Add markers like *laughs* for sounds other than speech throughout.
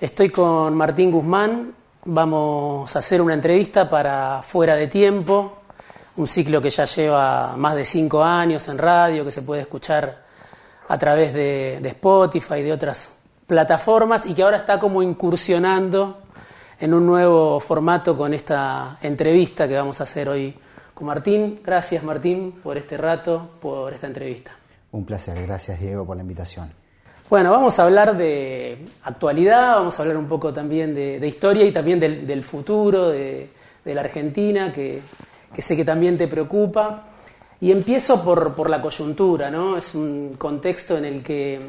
Estoy con Martín Guzmán, vamos a hacer una entrevista para Fuera de Tiempo, un ciclo que ya lleva más de cinco años en radio, que se puede escuchar a través de, Spotify y de otras plataformas y que ahora está como incursionando en un nuevo formato con esta entrevista que vamos a hacer hoy con Martín. Gracias Martín por este rato, por esta entrevista. Un placer, gracias Diego por la invitación. Bueno, vamos a hablar de actualidad, vamos a hablar un poco también de, historia y también del, futuro de, la Argentina, que, sé que también te preocupa. Y empiezo por, la coyuntura, ¿no? Es un contexto en el que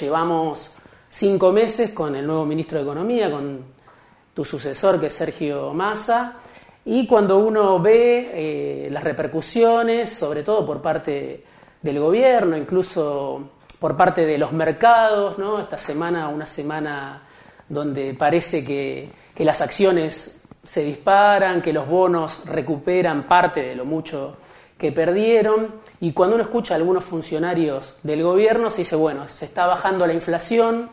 llevamos cinco meses con el nuevo ministro de Economía, con tu sucesor, que es Sergio Massa, y cuando uno ve eh, las repercusiones, sobre todo por parte del gobierno, incluso por parte de los mercados, ¿no? Esta semana, una semana donde parece que, las acciones se disparan, que los bonos recuperan parte de lo mucho que perdieron. Y cuando uno escucha a algunos funcionarios del gobierno, se dice, bueno, se está bajando la inflación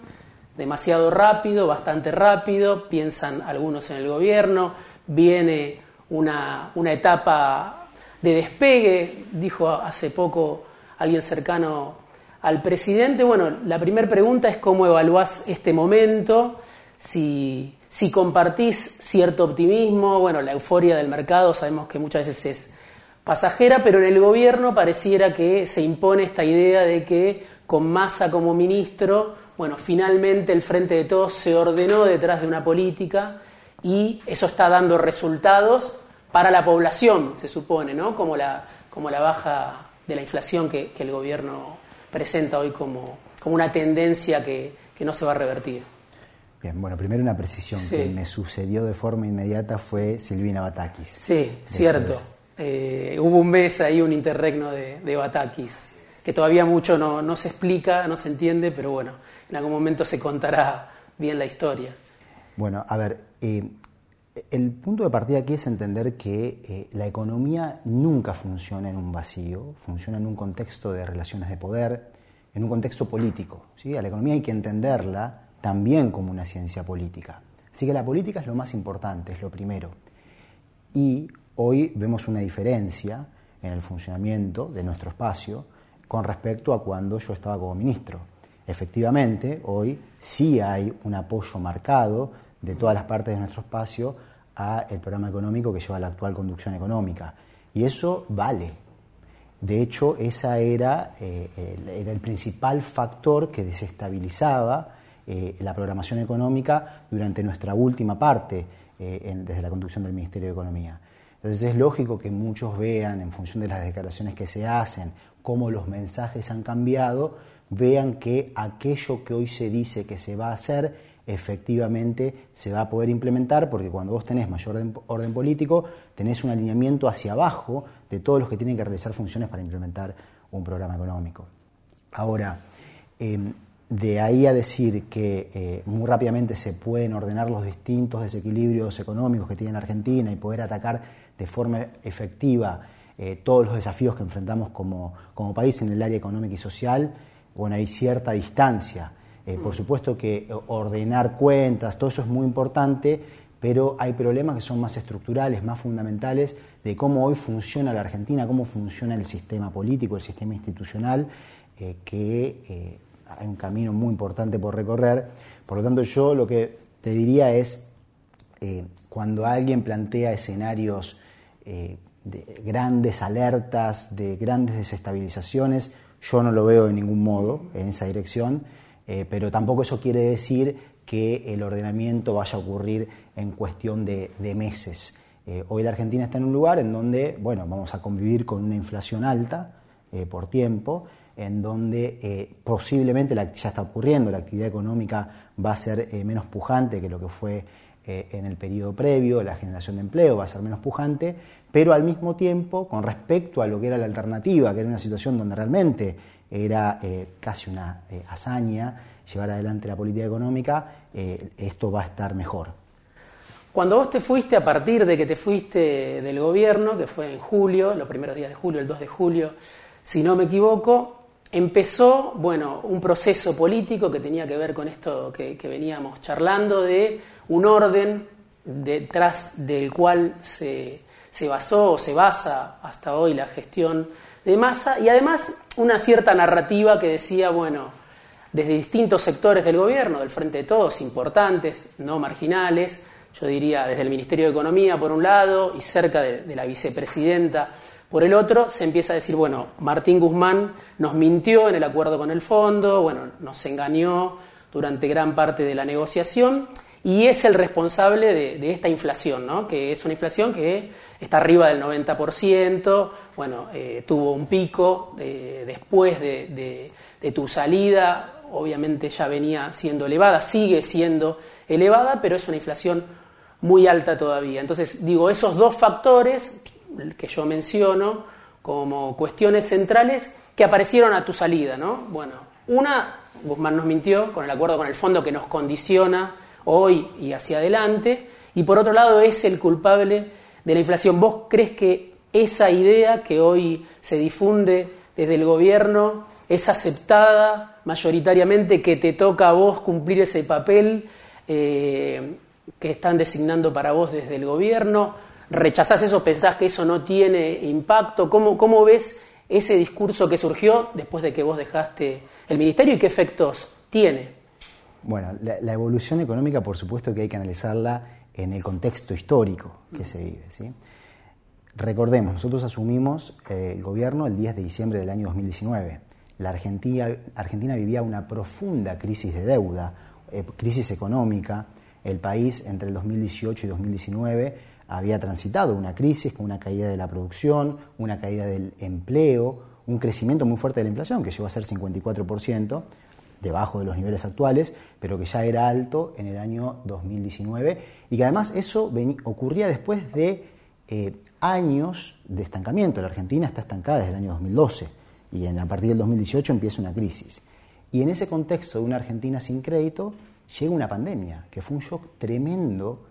demasiado rápido, bastante rápido, piensan algunos en el gobierno, viene una, una etapa de despegue, dijo hace poco alguien cercano al presidente, bueno, la primera pregunta es cómo evaluás este momento, si, compartís cierto optimismo, bueno, la euforia del mercado sabemos que muchas veces es pasajera, pero en el gobierno pareciera que se impone esta idea de que con Massa como ministro, bueno, finalmente el Frente de Todos se ordenó detrás de una política y eso está dando resultados para la población, se supone, ¿no? Como la, baja de la inflación que el gobierno presenta hoy como, como una tendencia que, que, no se va a revertir. Bien, bueno, primero una precisión que me sucedió de forma inmediata fue Silvina Batakis. Sí, cierto. Eh, hubo un mes ahí, un interregno de, de Batakis, que todavía mucho no, no se explica, no se entiende, pero bueno, en algún momento se contará bien la historia. Bueno, a ver, eh, el punto de partida aquí es entender que eh, la economía nunca funciona en un vacío, funciona en un contexto de relaciones de poder, en un contexto político. ¿sí? A la economía hay que entenderla también como una ciencia política. Así que la política es lo más importante, es lo primero. Y hoy vemos una diferencia en el funcionamiento de nuestro espacio con respecto a cuando yo estaba como ministro. Efectivamente, hoy sí hay un apoyo marcado de todas las partes de nuestro espacio a el programa económico que lleva la actual conducción económica. Y eso vale. De hecho, esa era, eh, el, era el principal factor que desestabilizaba eh, la programación económica durante nuestra última parte eh, desde la conducción del Ministerio de Economía. Entonces es lógico que muchos vean, en función de las declaraciones que se hacen, cómo los mensajes han cambiado, vean que aquello que hoy se dice que se va a hacer efectivamente se va a poder implementar porque cuando vos tenés mayor orden, político, tenés un alineamiento hacia abajo de todos los que tienen que realizar funciones para implementar un programa económico. Ahora, em, de ahí a decir que eh, muy rápidamente se pueden ordenar los distintos desequilibrios económicos que tiene Argentina y poder atacar de forma efectiva eh, todos los desafíos que enfrentamos como, como país en el área económica y social, bueno, hay cierta distancia. Eh, por supuesto que ordenar cuentas, todo eso es muy importante, pero hay problemas que son más estructurales, más fundamentales de cómo hoy funciona la Argentina, cómo funciona el sistema político, el sistema institucional, eh, que eh, hay un camino muy importante por recorrer. Por lo tanto, yo lo que te diría es, cuando alguien plantea escenarios de grandes alertas, de grandes desestabilizaciones, yo no lo veo de ningún modo en esa dirección. Eh, pero tampoco eso quiere decir que el ordenamiento vaya a ocurrir en cuestión de, meses. Eh, hoy la Argentina está en un lugar en donde, bueno, vamos a convivir con una inflación alta eh, por tiempo, en donde posiblemente la, ya está ocurriendo, la actividad económica va a ser menos pujante que lo que fue en el periodo previo, la generación de empleo va a ser menos pujante, pero al mismo tiempo, con respecto a lo que era la alternativa, que era una situación donde realmente era eh, casi una eh, hazaña llevar adelante la política económica, eh, esto va a estar mejor. Cuando vos te fuiste, a partir de que te fuiste del gobierno, que fue en julio, los primeros días de julio, el 2 de julio, si no me equivoco, empezó, bueno, un proceso político que tenía que ver con esto que, veníamos charlando, de un orden detrás del cual se, se basó o se basa hasta hoy la gestión de masa y además una cierta narrativa que decía, bueno, desde distintos sectores del gobierno, del Frente de Todos, importantes, no marginales, yo diría desde el Ministerio de Economía por un lado y cerca de, la vicepresidenta por el otro, se empieza a decir, bueno, Martín Guzmán nos mintió en el acuerdo con el fondo, bueno, nos engañó durante gran parte de la negociación y es el responsable de, esta inflación, ¿no? que es una inflación que está arriba del 90%, bueno, eh, tuvo un pico después de, de tu salida, obviamente ya venía siendo elevada, sigue siendo elevada, pero es una inflación muy alta todavía. Entonces, digo, esos dos factores que yo menciono como cuestiones centrales que aparecieron a tu salida, ¿no? Bueno, una, Guzmán nos mintió con el acuerdo con el fondo que nos condiciona hoy y hacia adelante, y por otro lado es el culpable de la inflación. ¿Vos crees que esa idea que hoy se difunde desde el gobierno es aceptada mayoritariamente, que te toca a vos cumplir ese papel eh, que están designando para vos desde el gobierno? ¿Rechazás eso? ¿Pensás que eso no tiene impacto? ¿Cómo, cómo ves ese discurso que surgió después de que vos dejaste el ministerio y qué efectos tiene? Bueno, la, evolución económica, por supuesto que hay que analizarla en el contexto histórico que se vive. Recordemos, nosotros asumimos eh, el gobierno el 10 de diciembre del año 2019 la Argentina, Argentina vivía una profunda crisis de deuda, eh, crisis económica. El país entre el 2018 y 2019 había transitado una crisis con una caída de la producción, una caída del empleo, un crecimiento muy fuerte de la inflación, que llegó a ser 54%, debajo de los niveles actuales, pero que ya era alto en el año 2019, y que además eso ocurría después de eh, años de estancamiento. La Argentina está estancada desde el año 2012 y a partir del 2018 empieza una crisis. Y en ese contexto de una Argentina sin crédito llega una pandemia, que fue un shock tremendo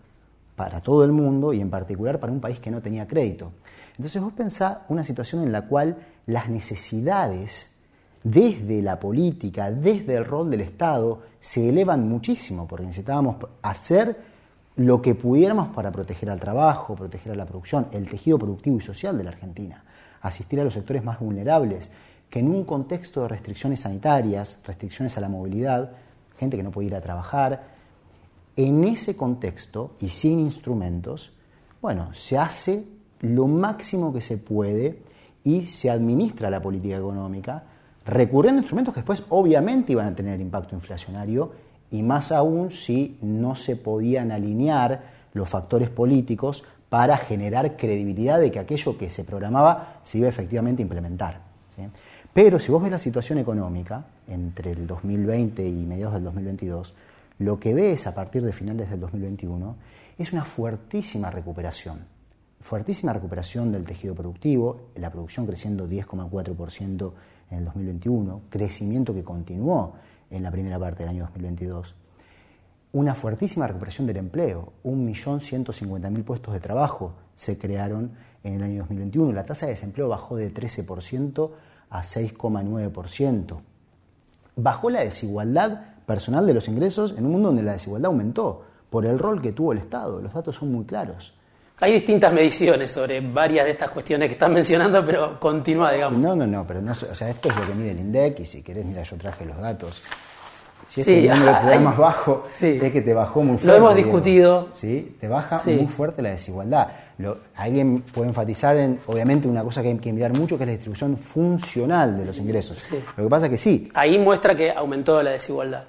para todo el mundo y en particular para un país que no tenía crédito. Entonces vos pensás una situación en la cual las necesidades desde la política, desde el rol del Estado, se elevan muchísimo, porque necesitábamos hacer lo que pudiéramos para proteger al trabajo, proteger a la producción, el tejido productivo y social de la Argentina, asistir a los sectores más vulnerables, que en un contexto de restricciones sanitarias, restricciones a la movilidad, gente que no puede ir a trabajar, en ese contexto y sin instrumentos, bueno, se hace lo máximo que se puede y se administra la política económica recurriendo a instrumentos que después obviamente iban a tener impacto inflacionario y más aún si no se podían alinear los factores políticos para generar credibilidad de que aquello que se programaba se iba efectivamente a implementar. Pero si vos ves la situación económica entre el 2020 y mediados del 2022, lo que ves a partir de finales del 2021 es una fuertísima recuperación. Fuertísima recuperación del tejido productivo, la producción creciendo 10,4% en el 2021, crecimiento que continuó en la primera parte del año 2022. Una fuertísima recuperación del empleo, 1.150.000 puestos de trabajo se crearon en el año 2021. La tasa de desempleo bajó de 13% a 6,9%. Bajó la desigualdad personal de los ingresos en un mundo donde la desigualdad aumentó por el rol que tuvo el Estado. Los datos son muy claros. Hay distintas mediciones sobre varias de estas cuestiones que están mencionando, pero continúa, digamos. No, no, no, pero no, o sea, esto es lo que mide el INDEC y si querés, mira, yo traje los datos. Si es el número que más bajo, es que te bajó muy fuerte. Lo hemos discutido. ¿sí? Te baja muy fuerte la desigualdad. Lo, alguien puede enfatizar en, obviamente, una cosa que hay que mirar mucho, que es la distribución funcional de los ingresos. Lo que pasa es que sí. Ahí muestra que aumentó la desigualdad.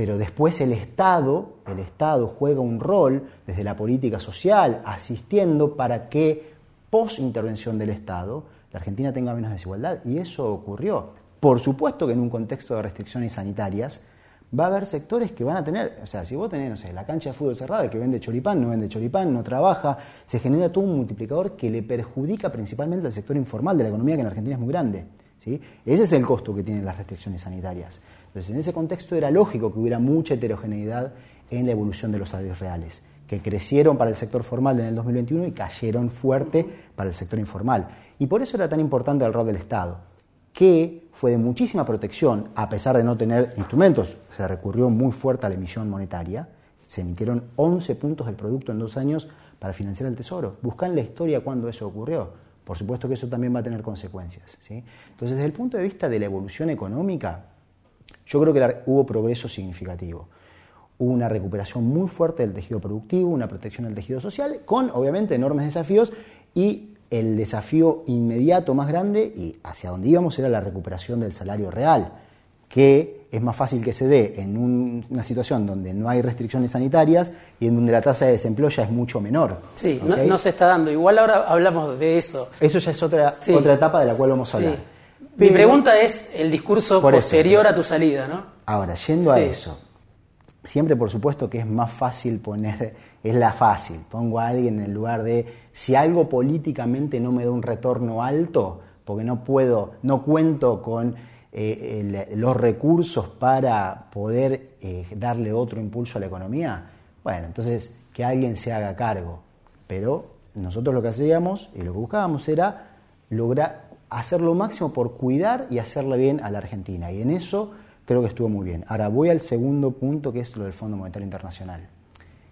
Pero después el Estado, el Estado juega un rol desde la política social, asistiendo para que, post intervención del Estado, la Argentina tenga menos desigualdad. Y eso ocurrió. Por supuesto que en un contexto de restricciones sanitarias, va a haber sectores que van a tener, o sea, si vos tenés, no sé, la cancha de fútbol cerrada, el que vende choripán, no vende choripán, no trabaja, se genera todo un multiplicador que le perjudica principalmente al sector informal de la economía, que en Argentina es muy grande. ¿sí? Ese es el costo que tienen las restricciones sanitarias. Entonces, en ese contexto era lógico que hubiera mucha heterogeneidad en la evolución de los salarios reales, que crecieron para el sector formal en el 2021 y cayeron fuerte para el sector informal. Y por eso era tan importante el rol del Estado. que fue de muchísima protección, a pesar de no tener instrumentos. Se recurrió muy fuerte a la emisión monetaria. Se emitieron 11 puntos del producto en dos años para financiar el Tesoro. Buscan la historia cuando eso ocurrió. Por supuesto que eso también va a tener consecuencias. ¿sí? Entonces, desde el punto de vista de la evolución económica, yo creo que hubo progreso significativo. Hubo una recuperación muy fuerte del tejido productivo, una protección del tejido social, con obviamente enormes desafíos y el desafío inmediato más grande y hacia donde íbamos era la recuperación del salario real, que es más fácil que se dé en una situación donde no hay restricciones sanitarias y en donde la tasa de desempleo ya es mucho menor. Sí, no, se está dando. Igual ahora hablamos de eso. Eso ya es otra, otra etapa de la cual vamos a hablar. Mi pregunta es el discurso posterior a tu salida, ¿no? Ahora, yendo a eso, siempre por supuesto que es más fácil poner, *laughs* es la fácil, pongo a alguien en el lugar de, si algo políticamente no me da un retorno alto, porque no puedo, no cuento con eh, los recursos para poder eh, darle otro impulso a la economía, bueno, entonces que alguien se haga cargo. Pero nosotros lo que hacíamos y lo que buscábamos era lograr hacer lo máximo por cuidar y hacerle bien a la Argentina. Y en eso creo que estuvo muy bien. Ahora voy al segundo punto, que es lo del Fondo Monetario Internacional.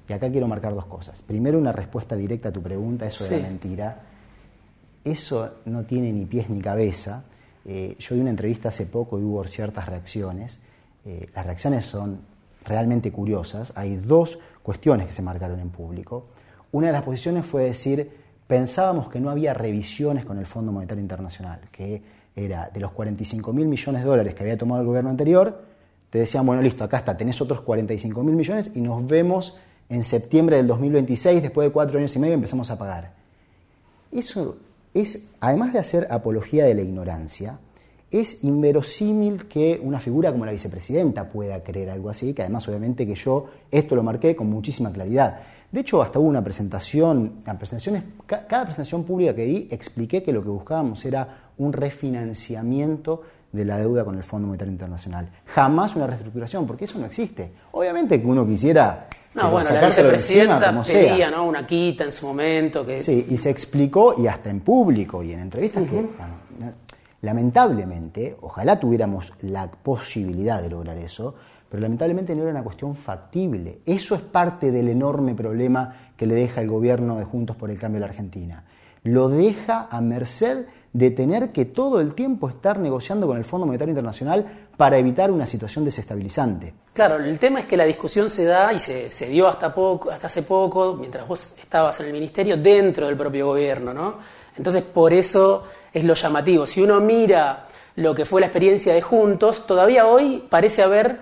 Y acá quiero marcar dos cosas. Primero, una respuesta directa a tu pregunta, eso de la mentira. Eso no tiene ni pies ni cabeza. Eh, yo di una entrevista hace poco y hubo ciertas reacciones. Eh, las reacciones son realmente curiosas. Hay dos cuestiones que se marcaron en público. Una de las posiciones fue decir, pensábamos que no había revisiones con el Fondo Monetario Internacional, que era de los 45 mil millones de dólares que había tomado el gobierno anterior, te decían, bueno, listo, acá está, tenés otros 45 mil millones y nos vemos en septiembre del 2026, después de cuatro años y medio empezamos a pagar. Eso es, además de hacer apología de la ignorancia, es inverosímil que una figura como la vicepresidenta pueda creer algo así, que además obviamente que yo esto lo marqué con muchísima claridad. De hecho, hasta hubo una presentación, presentaciones, cada presentación pública que di expliqué que lo que buscábamos era un refinanciamiento de la deuda con el Fondo Monetario Internacional. Jamás una reestructuración, porque eso no existe. Obviamente que uno quisiera no, bueno, la vicepresidenta pedía ¿no? una quita en su momento. Que... Sí, y se explicó, y hasta en público y en entrevistas, que lamentablemente, ojalá tuviéramos la posibilidad de lograr eso, pero lamentablemente no era una cuestión factible. Eso es parte del enorme problema que le deja el gobierno de Juntos por el Cambio a la Argentina. Lo deja a merced de tener que todo el tiempo estar negociando con el Fondo Monetario Internacional para evitar una situación desestabilizante. Claro, el tema es que la discusión se da y se, se dio hasta, poco, hasta hace poco, mientras vos estabas en el ministerio, dentro del propio gobierno, ¿no? Entonces, por eso es lo llamativo. Si uno mira lo que fue la experiencia de Juntos, todavía hoy parece haber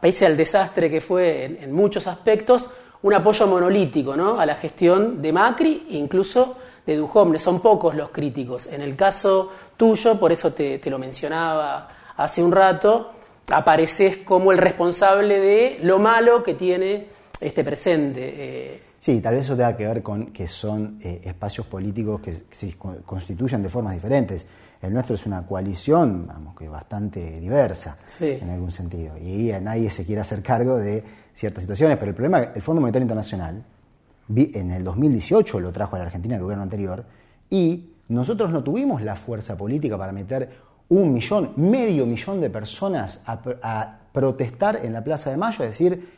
pese al desastre que fue en, muchos aspectos, un apoyo monolítico ¿no? a la gestión de Macri e incluso de Duhovne. Son pocos los críticos. En el caso tuyo, por eso te, lo mencionaba hace un rato, apareces como el responsable de lo malo que tiene este presente. Eh. Sí, tal vez eso tenga que ver con que son eh, espacios políticos que se constituyen de formas diferentes. El nuestro es una coalición, vamos, que bastante diversa en algún sentido. Y nadie se quiere hacer cargo de ciertas situaciones. Pero el problema, el Fondo Monetario Internacional, en el 2018 lo trajo a la Argentina el gobierno anterior, y nosotros no tuvimos la fuerza política para meter un millón, medio millón de personas a, protestar en la Plaza de Mayo, a decir,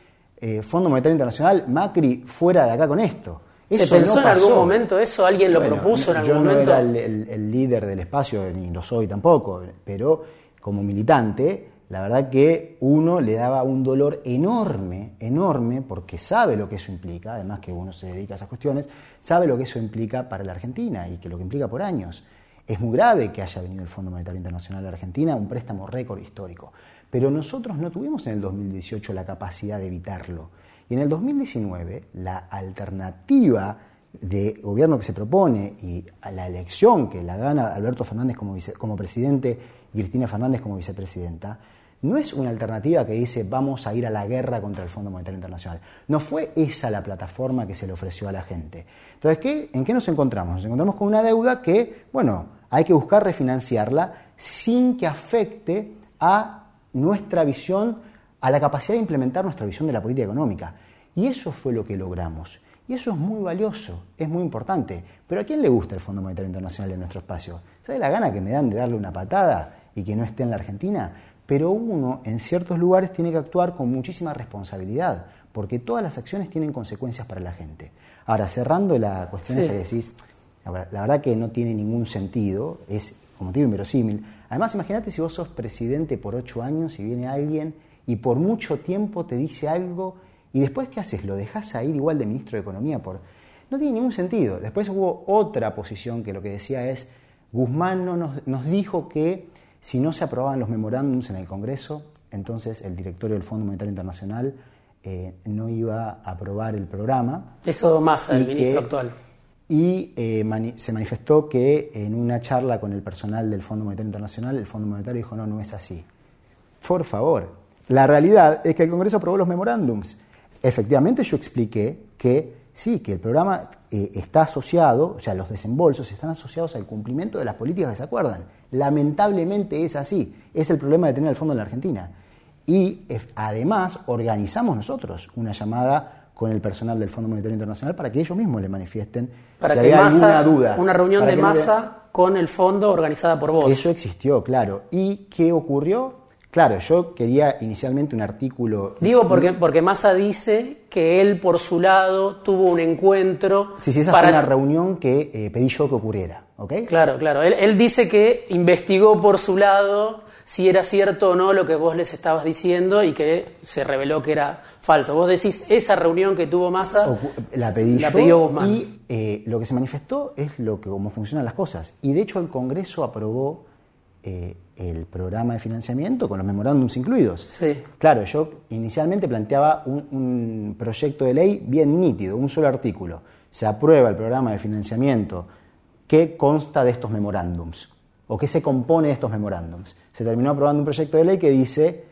eh, Fondo Monetario Internacional, Macri, fuera de acá con esto. ¿Se pensó en algún momento eso? ¿Alguien lo propuso en algún momento? Yo no era el, líder del espacio, ni lo soy tampoco, pero como militante, la verdad que uno le daba un dolor enorme, enorme, porque sabe lo que eso implica, además que uno se dedica a esas cuestiones, sabe lo que eso implica para la Argentina y que lo que implica por años. Es muy grave que haya venido el Fondo Monetario Internacional a la Argentina, un préstamo récord histórico. Pero nosotros no tuvimos en el 2018 la capacidad de evitarlo. Y en el 2019, la alternativa de gobierno que se propone y a la elección que la gana Alberto Fernández como, como presidente y Cristina Fernández como vicepresidenta, no es una alternativa que dice vamos a ir a la guerra contra el Fondo Monetario Internacional. No fue esa la plataforma que se le ofreció a la gente. Entonces, ¿qué, ¿en qué nos encontramos? Nos encontramos con una deuda que, bueno, hay que buscar refinanciarla sin que afecte a nuestra visión a la capacidad de implementar nuestra visión de la política económica. Y eso fue lo que logramos. Y eso es muy valioso, es muy importante. Pero ¿a quién le gusta el Fondo Monetario Internacional en nuestro espacio? ¿Sabe la gana que me dan de darle una patada y que no esté en la Argentina, pero uno en ciertos lugares tiene que actuar con muchísima responsabilidad, porque todas las acciones tienen consecuencias para la gente. Ahora, cerrando la cuestión que decís, la verdad que no tiene ningún sentido, es, como te digo, inverosímil. Además, imagínate si vos sos presidente por ocho años y viene alguien y por mucho tiempo te dice algo y después, ¿qué haces? ¿Lo dejas a ir igual de ministro de Economía? Por... No tiene ningún sentido. Después hubo otra posición que lo que decía es, Guzmán no nos, nos dijo que si no se aprobaban los memorándums en el Congreso, entonces el directorio del Fondo Monetario Internacional eh, no iba a aprobar el programa. Eso más el ministro actual. Y eh, se manifestó que en una charla con el personal del Fondo Monetario Internacional, el Fondo Monetario dijo, no, no es así. Por favor, la realidad es que el Congreso aprobó los memorándums. Efectivamente yo expliqué que sí, que el programa eh, está asociado, o sea, los desembolsos están asociados al cumplimiento de las políticas que se acuerdan. Lamentablemente es así. Es el problema de tener el fondo en la Argentina. Y además organizamos nosotros una llamada con el personal del Fondo Monetario Internacional para que ellos mismos le manifiesten para que alguna duda. Una reunión de masa con el fondo organizada por vos. Eso existió, claro. ¿Y qué ocurrió? Claro, yo quería inicialmente un artículo. Digo porque, porque Massa dice que él por su lado tuvo un encuentro. Sí, sí, esa fue una reunión que eh, pedí yo que ocurriera, ¿ok? Claro, claro. Él, él, dice que investigó por su lado si era cierto o no lo que vos les estabas diciendo y que se reveló que era falso. Vos decís, esa reunión que tuvo Massa. La pedí la yo y eh, lo que se manifestó es lo que, cómo funcionan las cosas. Y de hecho el Congreso aprobó. Eh, el programa de financiamiento con los memorándums incluidos. Sí. Claro, yo inicialmente planteaba un, proyecto de ley bien nítido, un solo artículo. Se aprueba el programa de financiamiento que consta de estos memorándums o que se compone de estos memorándums. Se terminó aprobando un proyecto de ley que dice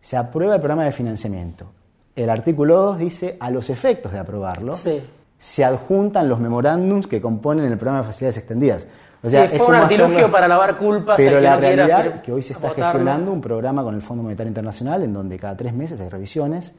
se aprueba el programa de financiamiento. El artículo 2 dice a los efectos de aprobarlo se adjuntan los memorándums que componen el programa de facilidades extendidas sí, fue un artilugio para lavar culpas. Pero la realidad es que hoy se está gestionando un programa con el Fondo Monetario Internacional en donde cada tres meses hay revisiones.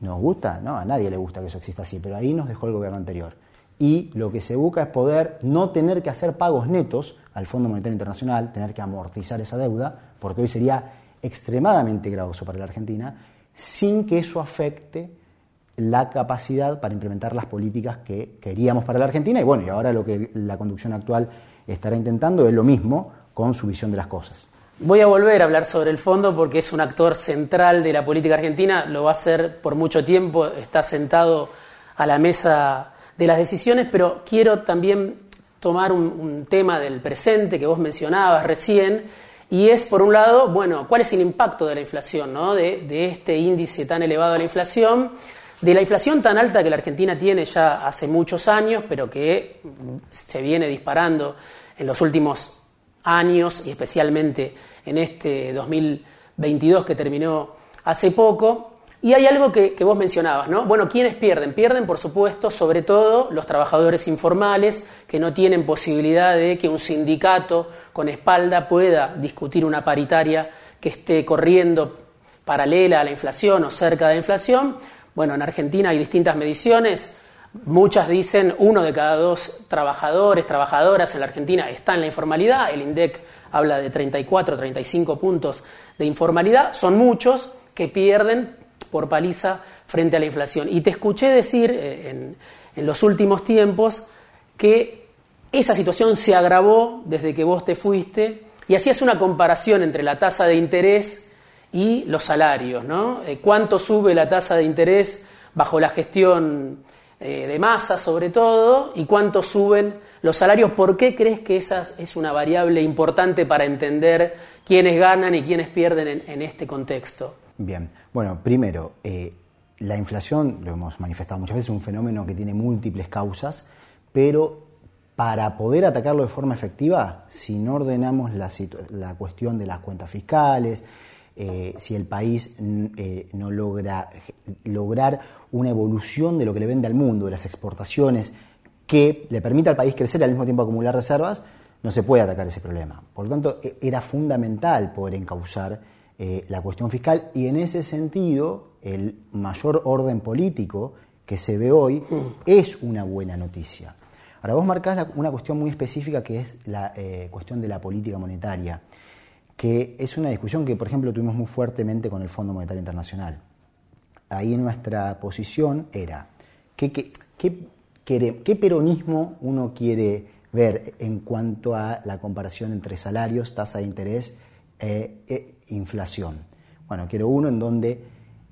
¿Nos gusta? No, a nadie le gusta que eso exista así, pero ahí nos dejó el gobierno anterior. Y lo que se busca es poder no tener que hacer pagos netos al Fondo Monetario Internacional, tener que amortizar esa deuda, porque hoy sería extremadamente gravoso para la Argentina, sin que eso afecte la capacidad para implementar las políticas que queríamos para la Argentina y bueno, y ahora lo que la conducción actual estará intentando es lo mismo con su visión de las cosas. Voy a volver a hablar sobre el fondo porque es un actor central de la política argentina, lo va a hacer por mucho tiempo, está sentado a la mesa de las decisiones, pero quiero también tomar un, tema del presente que vos mencionabas recién, y es, por un lado, bueno, cuál es el impacto de la inflación, ¿no? de este índice tan elevado de la inflación de la inflación tan alta que la Argentina tiene ya hace muchos años, pero que se viene disparando en los últimos años y especialmente en este 2022 que terminó hace poco. Y hay algo que, vos mencionabas, ¿no? Bueno, ¿quiénes pierden? Pierden, por supuesto, sobre todo los trabajadores informales que no tienen posibilidad de que un sindicato con espalda pueda discutir una paritaria que esté corriendo paralela a la inflación o cerca de la inflación bueno, en Argentina hay distintas mediciones. Muchas dicen uno de cada dos trabajadores, trabajadoras en la Argentina está en la informalidad. El INDEC habla de 34, 35 puntos de informalidad. Son muchos que pierden por paliza frente a la inflación. Y te escuché decir eh, en, en los últimos tiempos que esa situación se agravó desde que vos te fuiste y hacías una comparación entre la tasa de interés y los salarios, ¿no? Eh, ¿Cuánto sube la tasa de interés bajo la gestión eh, de masa, sobre todo, y cuánto suben los salarios? ¿Por qué crees que esa es una variable importante para entender quiénes ganan y quiénes pierden en, este contexto? Bien, bueno, primero, eh, la inflación, lo hemos manifestado muchas veces, es un fenómeno que tiene múltiples causas, pero para poder atacarlo de forma efectiva, si no ordenamos la, la cuestión de las cuentas fiscales, eh, si el país eh, no logra lograr una evolución de lo que le vende al mundo, de las exportaciones, que le permita al país crecer y al mismo tiempo acumular reservas, no se puede atacar ese problema. Por lo tanto, e, era fundamental poder encauzar eh, la cuestión fiscal y en ese sentido el mayor orden político que se ve hoy es una buena noticia. Ahora vos marcás una cuestión muy específica que es la cuestión de la política monetaria que es una discusión que, por ejemplo, tuvimos muy fuertemente con el Fondo Monetario Internacional. Ahí nuestra posición era, ¿qué, qué, peronismo uno quiere ver en cuanto a la comparación entre salarios, tasa de interés e, e inflación? Bueno, quiero uno en donde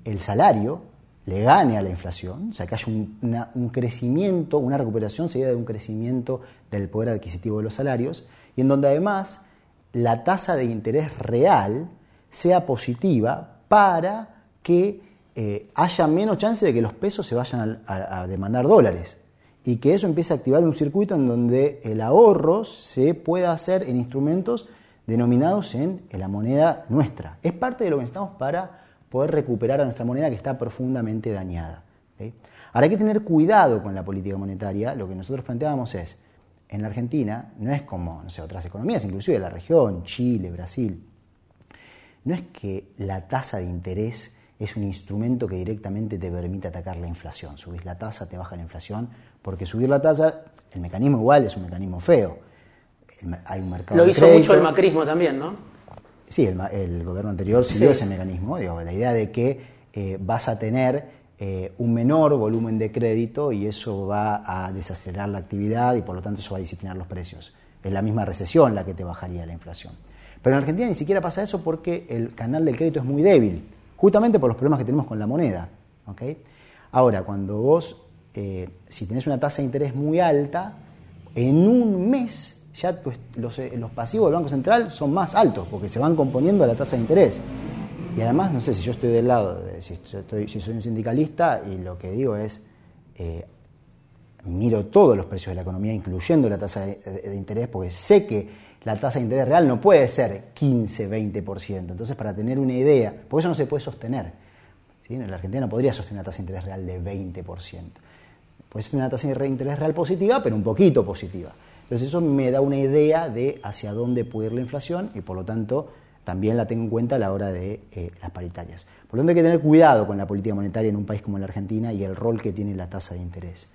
el salario le gane a la inflación, o sea, que haya un, crecimiento, una recuperación seguida de un crecimiento del poder adquisitivo de los salarios, y en donde además la tasa de interés real sea positiva para que eh, haya menos chance de que los pesos se vayan a, demandar dólares y que eso empiece a activar un circuito en donde el ahorro se pueda hacer en instrumentos denominados en, la moneda nuestra. Es parte de lo que necesitamos para poder recuperar a nuestra moneda que está profundamente dañada. Ahora hay que tener cuidado con la política monetaria. Lo que nosotros planteábamos es, en la Argentina, no es como no sé, otras economías, inclusive la región, Chile, Brasil, no es que la tasa de interés es un instrumento que directamente te permite atacar la inflación. Subís la tasa, te baja la inflación, porque subir la tasa, el mecanismo igual es un mecanismo feo. Hay un mercado Lo hizo mucho el macrismo también, ¿no? Sí, el, gobierno anterior siguió ese mecanismo, digo, la idea de que eh, vas a tener eh, un menor volumen de crédito y eso va a desacelerar la actividad y por lo tanto eso va a disciplinar los precios. Es la misma recesión la que te bajaría la inflación. Pero en Argentina ni siquiera pasa eso porque el canal del crédito es muy débil, justamente por los problemas que tenemos con la moneda. Ahora, cuando vos, eh, si tenés una tasa de interés muy alta, en un mes ya eh, los, pasivos del Banco Central son más altos porque se van componiendo a la tasa de interés. Y además, no sé si yo estoy del lado, si, soy un sindicalista y lo que digo es, eh, miro todos los precios de la economía, incluyendo la tasa de, interés, porque sé que la tasa de interés real no puede ser 15, 20%. Entonces, para tener una idea, por eso no se puede sostener. En la Argentina no podría sostener una tasa de interés real de 20%. Puede ser una tasa de interés real positiva, pero un poquito positiva. Entonces eso me da una idea de hacia dónde puede ir la inflación y por lo tanto también la tengo en cuenta a la hora de eh, las paritarias. Por lo tanto hay que tener cuidado con la política monetaria en un país como la Argentina y el rol que tiene la tasa de interés.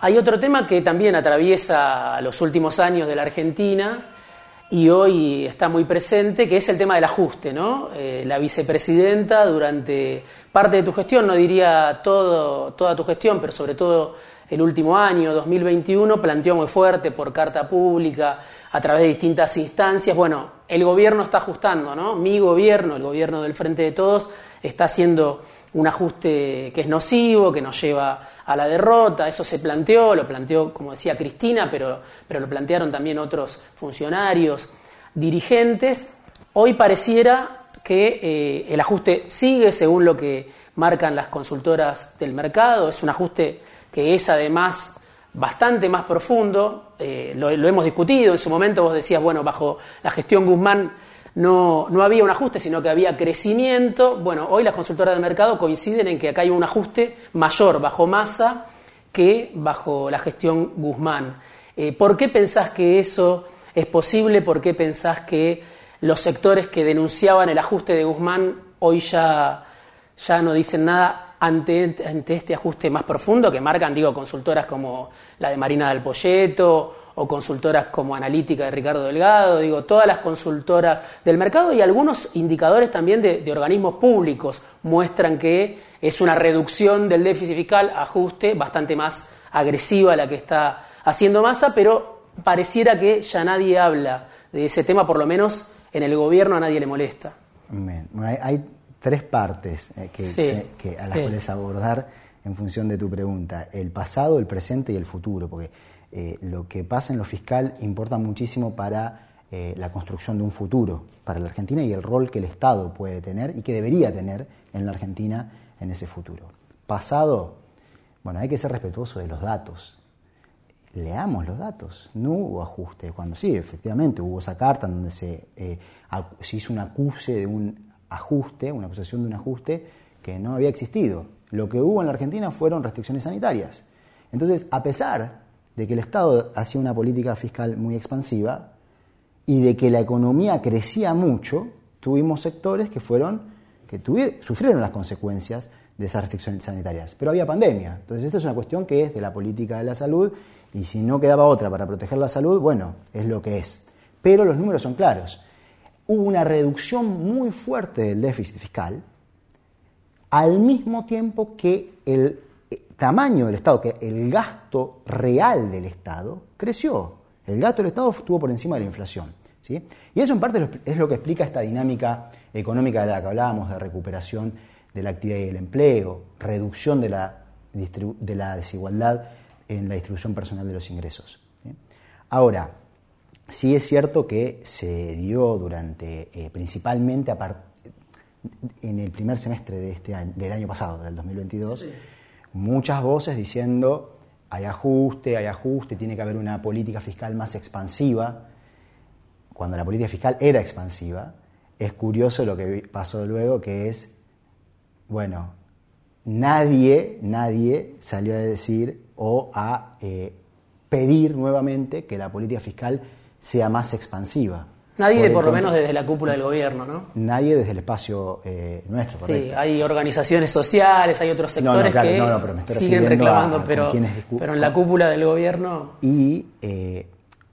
Hay otro tema que también atraviesa los últimos años de la Argentina y hoy está muy presente, que es el tema del ajuste. ¿no? Eh, la vicepresidenta durante parte de tu gestión, no diría toda tu gestión, pero sobre todo el último año, 2021, planteó muy fuerte por carta pública, a través de distintas instancias. Bueno, el gobierno está ajustando, ¿no? Mi gobierno, el gobierno del Frente de Todos, está haciendo un ajuste que es nocivo, que nos lleva a la derrota. Eso se planteó, lo planteó, como decía Cristina, pero, pero lo plantearon también otros funcionarios, dirigentes. Hoy pareciera que eh, el ajuste sigue según lo que marcan las consultoras del mercado, es un ajuste que es además bastante más profundo, eh, lo, hemos discutido, en su momento vos decías, bueno, bajo la gestión Guzmán no, no, había un ajuste, sino que había crecimiento. Bueno, hoy las consultoras del mercado coinciden en que acá hay un ajuste mayor bajo masa que bajo la gestión Guzmán. Eh, ¿Por qué pensás que eso es posible? ¿Por qué pensás que los sectores que denunciaban el ajuste de Guzmán hoy ya, ya no dicen nada ante, este ajuste más profundo que marcan, digo, consultoras como la de Marina del Polleto o consultoras como Analítica de Ricardo Delgado, digo, todas las consultoras del mercado y algunos indicadores también de, organismos públicos muestran que es una reducción del déficit fiscal, ajuste bastante más agresiva la que está haciendo masa, pero pareciera que ya nadie habla de ese tema, por lo menos en el gobierno a nadie le molesta. Tres partes eh, que, a las cuales abordar en función de tu pregunta. El pasado, el presente y el futuro, porque eh, lo que pasa en lo fiscal importa muchísimo para eh, la construcción de un futuro para la Argentina y el rol que el Estado puede tener y que debería tener en la Argentina en ese futuro. Pasado, bueno, hay que ser respetuoso de los datos. Leamos los datos. No hubo ajuste. Cuando sí, efectivamente, hubo esa carta en donde se, se hizo un acuse de un ajuste, una acusación de un ajuste que no había existido. Lo que hubo en la Argentina fueron restricciones sanitarias. Entonces, a pesar de que el Estado hacía una política fiscal muy expansiva y de que la economía crecía mucho, tuvimos sectores que fueron que sufrieron las consecuencias de esas restricciones sanitarias. Pero había pandemia. Entonces, esta es una cuestión que es de la política de la salud y si no quedaba otra para proteger la salud, bueno, es lo que es. Pero los números son claros. Hubo una reducción muy fuerte del déficit fiscal, al mismo tiempo que el eh, tamaño del Estado, que el gasto real del Estado creció. El gasto del Estado estuvo por encima de la inflación. ¿sí? Y eso en parte es lo que explica esta dinámica económica de la que hablábamos, de recuperación de la actividad y el empleo, reducción de la desigualdad en la distribución personal de los ingresos. Ahora, sí es cierto que se dio durante, eh, principalmente en el primer semestre de este año, del año pasado, del 2022, muchas voces diciendo hay ajuste, hay ajuste, tiene que haber una política fiscal más expansiva, cuando la política fiscal era expansiva. Es curioso lo que pasó luego, que es, bueno, nadie, nadie salió a decir o a eh, pedir nuevamente que la política fiscal sea más expansiva. Nadie, por, lo menos desde la cúpula del gobierno, ¿no? Nadie desde el espacio eh, nuestro. Sí, hay organizaciones sociales, hay otros sectores que siguen reclamando, pero, pero en la cúpula del gobierno. Y, eh,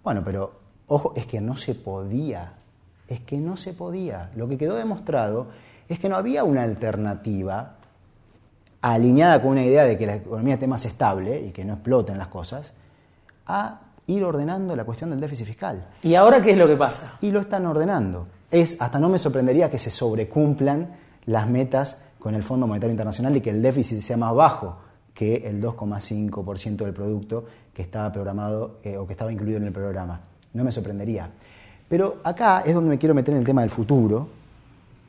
bueno, pero ojo, es que no se podía, es que no se podía. Lo que quedó demostrado es que no había una alternativa alineada con una idea de que la economía esté más estable y que no exploten las cosas, a ir ordenando la cuestión del déficit fiscal. ¿Y ahora qué es lo que pasa? Y lo están ordenando. Es, hasta no me sorprendería que se sobrecumplan las metas con el Fondo Monetario Internacional y que el déficit sea más bajo que el 2,5% del producto que estaba programado eh, o que estaba incluido en el programa. No me sorprendería. Pero acá es donde me quiero meter en el tema del futuro.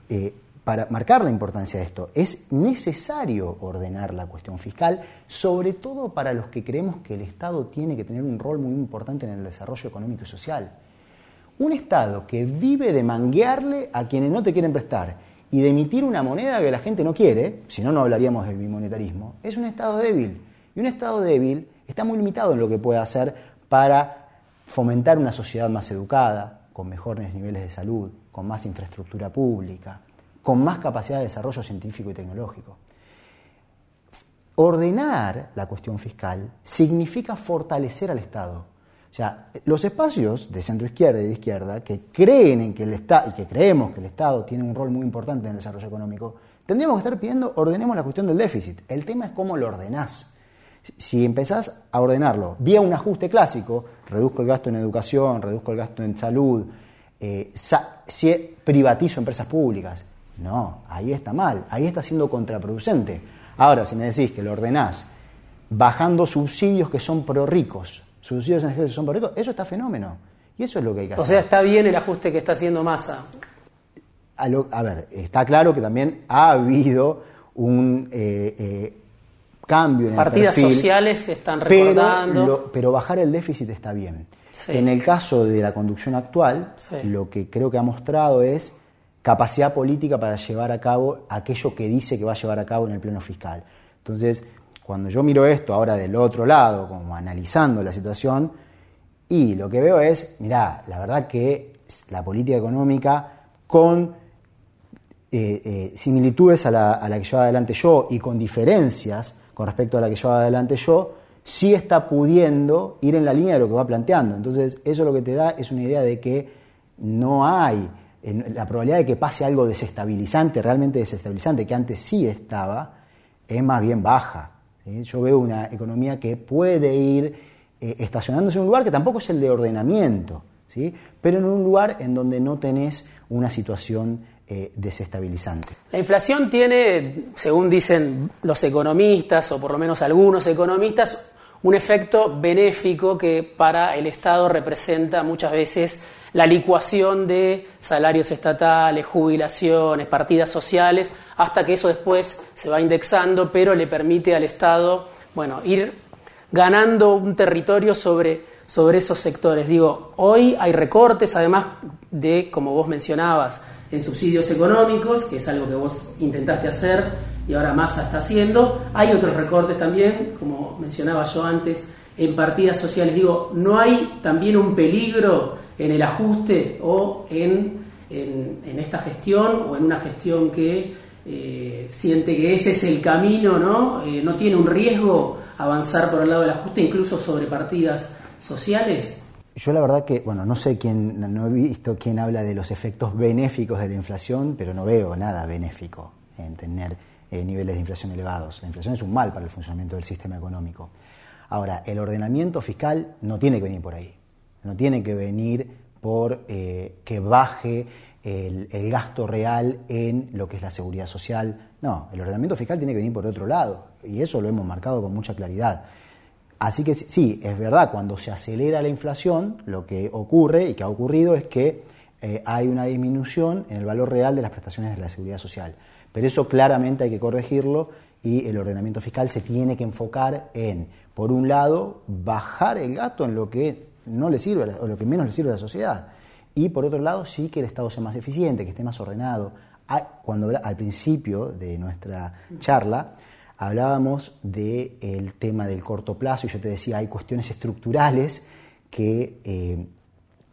Eh, para marcar la importancia de esto, es necesario ordenar la cuestión fiscal, sobre todo para los que creemos que el Estado tiene que tener un rol muy importante en el desarrollo económico y social. Un Estado que vive de manguearle a quienes no te quieren prestar y de emitir una moneda que la gente no quiere, si no, no hablaríamos del bimonetarismo, es un Estado débil. Y un Estado débil está muy limitado en lo que puede hacer para fomentar una sociedad más educada, con mejores niveles de salud, con más infraestructura pública, con más capacidad de desarrollo científico y tecnológico. Ordenar la cuestión fiscal significa fortalecer al Estado. O sea, los espacios de centro izquierda y de izquierda que creen en que el Estado y que creemos que el Estado tiene un rol muy importante en el desarrollo económico, tendríamos que estar pidiendo ordenemos la cuestión del déficit. El tema es cómo lo ordenás. Si empezás a ordenarlo vía un ajuste clásico, reduzco el gasto en educación, reduzco el gasto en salud, eh, privatizo empresas públicas, no, ahí está mal, ahí está siendo contraproducente. Ahora, si me decís que lo ordenás bajando subsidios que son pro ricos, subsidios energéticos que son pro ricos, eso está fenómeno. Y eso es lo que hay que hacer. O sea, está bien el ajuste que está haciendo Massa. A, ver, está claro que también ha habido un eh, eh, cambio en Partidas el Partidas sociales se están recordando. Pero, bajar el déficit está bien. En el caso de la conducción actual, lo que creo que ha mostrado es capacidad política para llevar a cabo aquello que dice que va a llevar a cabo en el pleno fiscal. Entonces, cuando yo miro esto ahora del otro lado, como analizando la situación, y lo que veo es, mirá, la verdad que la política económica con eh, eh, similitudes a la, a la que lleva adelante yo y con diferencias con respecto a la que lleva adelante yo, sí está pudiendo ir en la línea de lo que va planteando. Entonces, eso lo que te da es una idea de que no hay la probabilidad de que pase algo desestabilizante, realmente desestabilizante, que antes sí estaba, es más bien baja. Yo veo una economía que puede ir eh, estacionándose en un lugar que tampoco es el de ordenamiento, ¿sí? pero en un lugar en donde no tenés una situación eh, desestabilizante. La inflación tiene, según dicen los economistas, o por lo menos algunos economistas, un efecto benéfico que para el Estado representa muchas veces la licuación de salarios estatales, jubilaciones, partidas sociales, hasta que eso después se va indexando, pero le permite al Estado, bueno, ir ganando un territorio sobre, sobre esos sectores. Digo, hoy hay recortes, además de, como vos mencionabas, en subsidios económicos, que es algo que vos intentaste hacer y ahora Massa está haciendo. Hay otros recortes también, como mencionaba yo antes, en partidas sociales. Digo, ¿no hay también un peligro en el ajuste o en, en, esta gestión o en una gestión que eh, siente que ese es el camino, ¿no? Eh, ¿No tiene un riesgo avanzar por el lado del ajuste incluso sobre partidas sociales? Yo la verdad que, bueno, no sé quién, no he visto quién habla de los efectos benéficos de la inflación, pero no veo nada benéfico en tener eh, niveles de inflación elevados. La inflación es un mal para el funcionamiento del sistema económico. Ahora, el ordenamiento fiscal no tiene que venir por ahí, no tiene que venir por eh, que baje el, gasto real en lo que es la seguridad social. No, el ordenamiento fiscal tiene que venir por otro lado, y eso lo hemos marcado con mucha claridad. Así que sí, es verdad, cuando se acelera la inflación, lo que ocurre y que ha ocurrido es que eh, hay una disminución en el valor real de las prestaciones de la seguridad social. Pero eso claramente hay que corregirlo y el ordenamiento fiscal se tiene que enfocar en, por un lado, bajar el gasto en lo que no le sirve o lo que menos le sirve a la sociedad. Y por otro lado, sí que el Estado sea más eficiente, que esté más ordenado. Cuando al principio de nuestra charla hablábamos del tema del corto plazo y yo te decía, hay cuestiones estructurales que eh,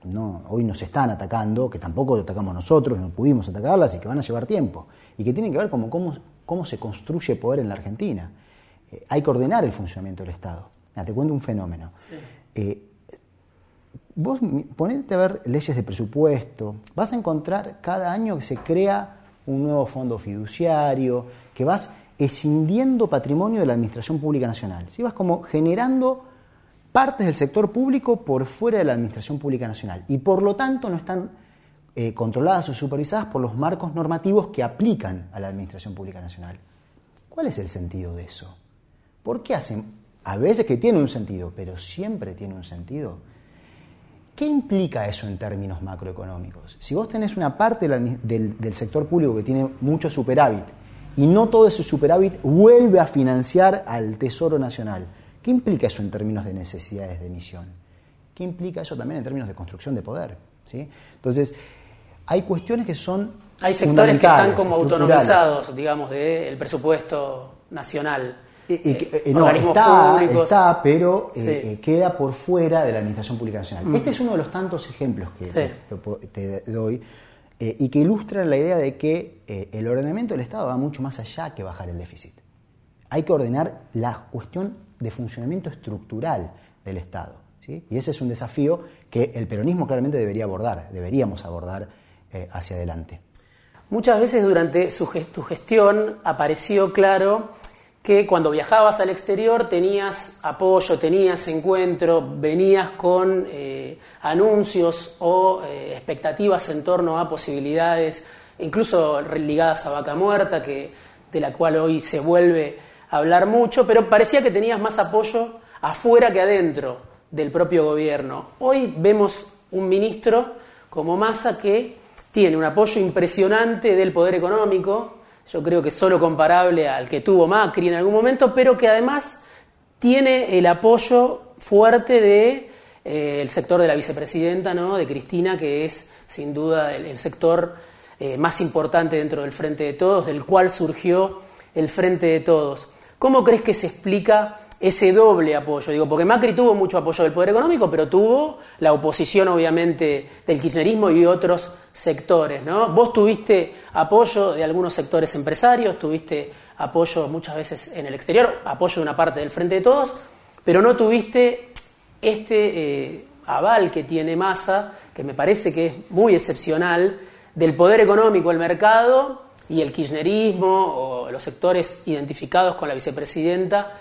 no, hoy nos están atacando, que tampoco atacamos nosotros, no pudimos atacarlas y que van a llevar tiempo, y que tienen que ver con cómo, cómo se construye poder en la Argentina. Eh, hay que ordenar el funcionamiento del Estado. te cuento un fenómeno. Eh, vos ponete a ver leyes de presupuesto, vas a encontrar cada año que se crea un nuevo fondo fiduciario, que vas escindiendo patrimonio de la Administración Pública Nacional. Si vas como generando partes del sector público por fuera de la Administración Pública Nacional y por lo tanto no están eh, controladas o supervisadas por los marcos normativos que aplican a la Administración Pública Nacional. ¿Cuál es el sentido de eso? ¿Por qué hacen? A veces que tiene un sentido, pero siempre tiene un sentido. ¿Qué implica eso en términos macroeconómicos? Si vos tenés una parte del, del sector público que tiene mucho superávit y no todo ese superávit vuelve a financiar al Tesoro Nacional. ¿Qué implica eso en términos de necesidades de emisión? ¿Qué implica eso también en términos de construcción de poder? ¿Sí? Entonces, hay cuestiones que son... Hay sectores que están como autonomizados, digamos, del presupuesto nacional. Eh, no, está, está, pero eh, eh, queda por fuera de la Administración Pública Nacional. Mm. Este es uno de los tantos ejemplos que te, te doy eh, y que ilustra la idea de que eh, el ordenamiento del Estado va mucho más allá que bajar el déficit. Hay que ordenar la cuestión de funcionamiento estructural del Estado. Y ese es un desafío que el peronismo claramente debería abordar, deberíamos abordar eh, hacia adelante. Muchas veces durante su, tu gestión apareció claro que cuando viajabas al exterior tenías apoyo, tenías encuentro, venías con eh, anuncios o eh, expectativas en torno a posibilidades, incluso ligadas a vaca muerta, que, de la cual hoy se vuelve a hablar mucho, pero parecía que tenías más apoyo afuera que adentro del propio gobierno. Hoy vemos un ministro como Massa que tiene un apoyo impresionante del poder económico, yo creo que solo comparable al que tuvo Macri en algún momento, pero que además tiene el apoyo fuerte de, eh, sector de la vicepresidenta, ¿no? de Cristina, que es sin duda el, sector eh, más importante dentro del Frente de Todos, del cual surgió el Frente de Todos. ¿Cómo crees que se explica ese doble apoyo. Digo, porque Macri tuvo mucho apoyo del poder económico, pero tuvo la oposición, obviamente, del kirchnerismo y otros sectores. ¿no? Vos tuviste apoyo de algunos sectores empresarios, tuviste apoyo muchas veces en el exterior, apoyo de una parte del Frente de Todos, pero no tuviste este eh, aval que tiene Massa, que me parece que es muy excepcional, del poder económico, el mercado y el kirchnerismo o los sectores identificados con la vicepresidenta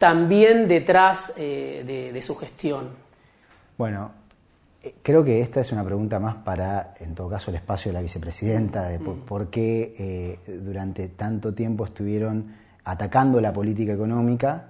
también detrás eh, de, su gestión? Bueno, eh, creo que esta es una pregunta más para, en todo caso, el espacio de la vicepresidenta, de por, mm. qué eh, durante tanto tiempo estuvieron atacando la política económica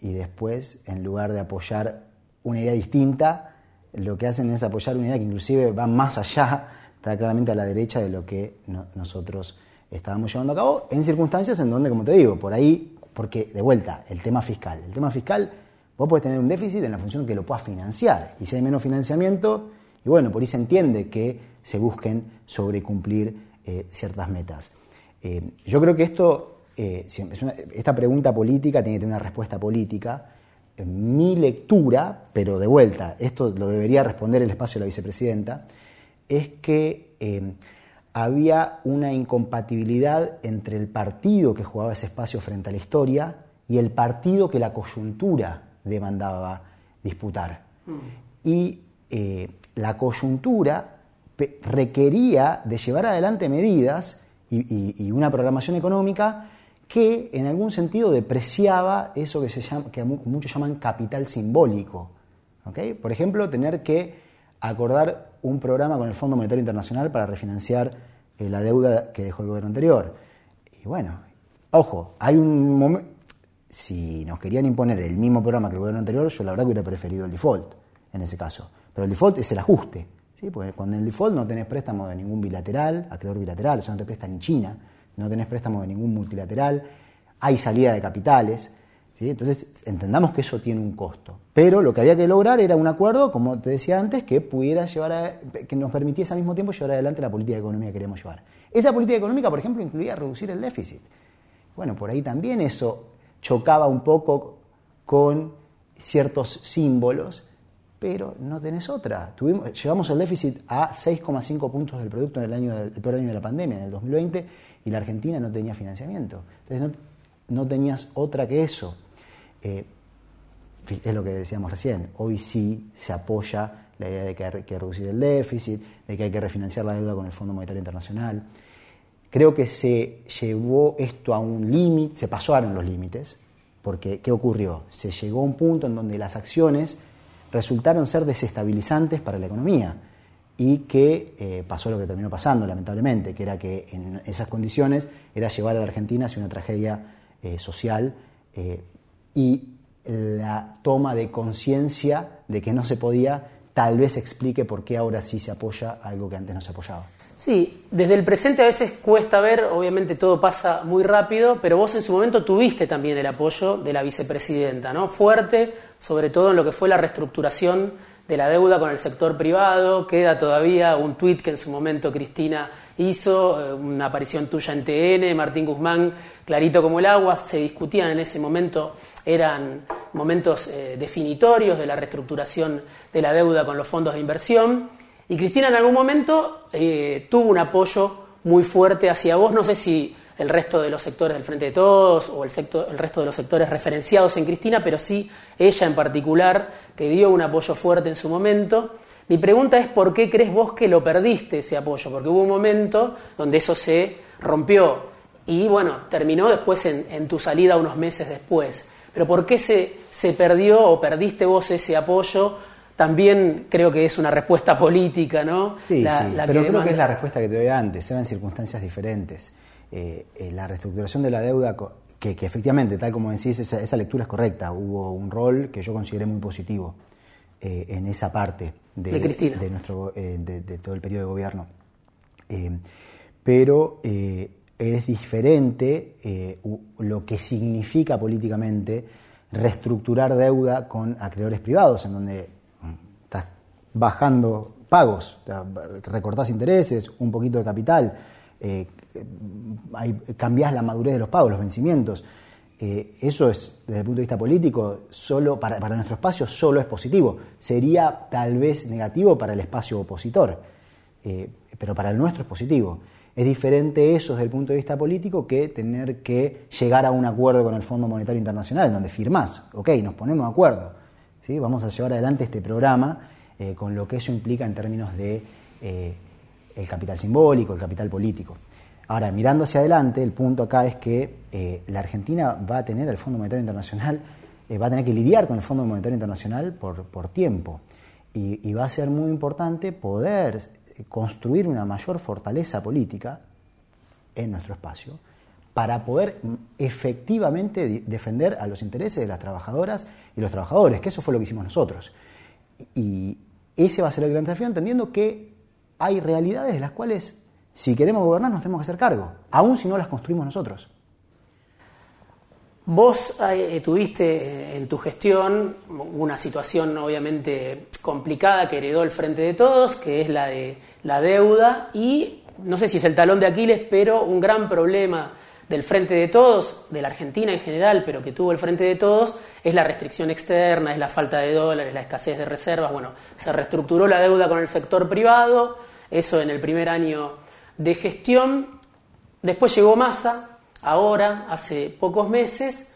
y después, en lugar de apoyar una idea distinta, lo que hacen es apoyar una idea que inclusive va más allá, está claramente a la derecha de lo que nosotros estábamos llevando a cabo, en circunstancias en donde, como te digo, por ahí porque, de vuelta, el tema fiscal. El tema fiscal, vos podés tener un déficit en la función que lo puedas financiar. Y si hay menos financiamiento, y bueno, por ahí se entiende que se busquen sobrecumplir eh, ciertas metas. Eh, yo creo que esto, eh, esta pregunta política tiene que tener una respuesta política. Mi lectura, pero de vuelta, esto lo debería responder el espacio de la vicepresidenta, es que había una incompatibilidad entre el partido que jugaba ese espacio frente a la historia y el partido que la coyuntura demandaba disputar. Mm. y eh, la coyuntura requería de llevar adelante medidas y, una programación económica que en algún sentido depreciaba eso que, se llama, que muchos llaman capital simbólico. Por ejemplo, tener que acordar un programa con el Fondo Monetario Internacional para refinanciar eh, la deuda que dejó el gobierno anterior. Y bueno, ojo, hay un momento... Si nos querían imponer el mismo programa que el gobierno anterior, yo la verdad que hubiera preferido el default en ese caso. Pero el default es el ajuste. ¿sí? Porque cuando en el default no tenés préstamo de ningún bilateral, acreedor bilateral, o no te prestan en China, no tenés préstamo de ningún multilateral, hay salida de capitales. Entonces, entendamos que eso tiene un costo. Pero lo que había que lograr era un acuerdo, como te decía antes, que pudiera llevar que nos permitiese al mismo tiempo llevar adelante la política económica que queríamos llevar. Esa política económica, por ejemplo, incluía reducir el déficit. Bueno, por ahí también eso chocaba un poco con ciertos símbolos, pero no tenés otra. Tuvimos, llevamos el déficit a 6,5 puntos del producto en el, año, el peor año de la pandemia, en el 2020, y la Argentina no tenía financiamiento. Entonces no, no tenías otra que eso. Eh, es lo que decíamos recién, hoy sí se apoya la idea de que hay que reducir el déficit, de que hay que refinanciar la deuda con el Fondo Monetario Internacional. Creo que se llevó esto a un límite, se pasaron los límites, porque ¿qué ocurrió? Se llegó a un punto en donde las acciones resultaron ser desestabilizantes para la economía y que eh, pasó lo que terminó pasando, lamentablemente, que era que en esas condiciones era llevar a la Argentina hacia una tragedia eh, social y la toma de conciencia de que no se podía tal vez explique por qué ahora sí se apoya algo que antes no se apoyaba. Sí, desde el presente a veces cuesta ver, obviamente todo pasa muy rápido, pero vos en su momento tuviste también el apoyo de la vicepresidenta, ¿no? Fuerte, sobre todo en lo que fue la reestructuración de la deuda con el sector privado, queda todavía un tuit que en su momento Cristina hizo, eh, una aparición tuya en TN, Martín Guzmán, clarito como el agua, se discutían en ese momento, eran momentos eh, definitorios de la reestructuración de la deuda con los fondos de inversión, y Cristina en algún momento eh, tuvo un apoyo muy fuerte hacia vos, no sé si el resto de los sectores del Frente de Todos o el, sector, el resto de los sectores referenciados en Cristina, pero sí ella en particular, que dio un apoyo fuerte en su momento. Mi pregunta es por qué crees vos que lo perdiste ese apoyo, porque hubo un momento donde eso se rompió y bueno, terminó después en, tu salida unos meses después. Pero ¿por qué se, se perdió o perdiste vos ese apoyo? También creo que es una respuesta política, ¿no? Sí, sí pero creo que es la respuesta que te doy antes, eran circunstancias diferentes. Eh, eh, la reestructuración de la deuda, que, efectivamente, tal como decís, esa, lectura es correcta. Hubo un rol que yo consideré muy positivo eh, en esa parte de, de, nuestro, de, todo el periodo de gobierno. pero es diferente lo que significa políticamente reestructurar deuda con acreedores privados, en donde mm, estás bajando pagos, recortás intereses, un poquito de capital, hay, cambias la madurez de los pagos, los vencimientos. Eh, eso es, desde el punto de vista político, solo para, nuestro espacio solo es positivo. Sería tal vez negativo para el espacio opositor, eh, pero para el nuestro es positivo. Es diferente eso desde el punto de vista político que tener que llegar a un acuerdo con el Fondo Monetario Internacional, en donde firmás, ok, nos ponemos de acuerdo, ¿sí? vamos a llevar adelante este programa eh, con lo que eso implica en términos de el capital simbólico, el capital político. Ahora, mirando hacia adelante, el punto acá es que eh, la Argentina va a tener, el Fondo Monetario Internacional, eh, va a tener que lidiar con el Fondo Monetario Internacional por, por tiempo. Y, va a ser muy importante poder construir una mayor fortaleza política en nuestro espacio para poder efectivamente defender a los intereses de las trabajadoras y los trabajadores, que eso fue lo que hicimos nosotros. Y ese va a ser el gran desafío, entendiendo que hay realidades de las cuales si queremos gobernar nos tenemos que hacer cargo, aun si no las construimos nosotros. Vos eh, tuviste eh, en tu gestión una situación obviamente complicada que heredó el Frente de Todos, que es la de la deuda y, no sé si es el talón de Aquiles, pero un gran problema del Frente de Todos, de la Argentina en general, pero que tuvo el Frente de Todos, es la restricción externa, es la falta de dólares, la escasez de reservas. Bueno, se reestructuró la deuda con el sector privado, eso en el primer año de gestión. Después llegó Massa, ahora, hace pocos meses,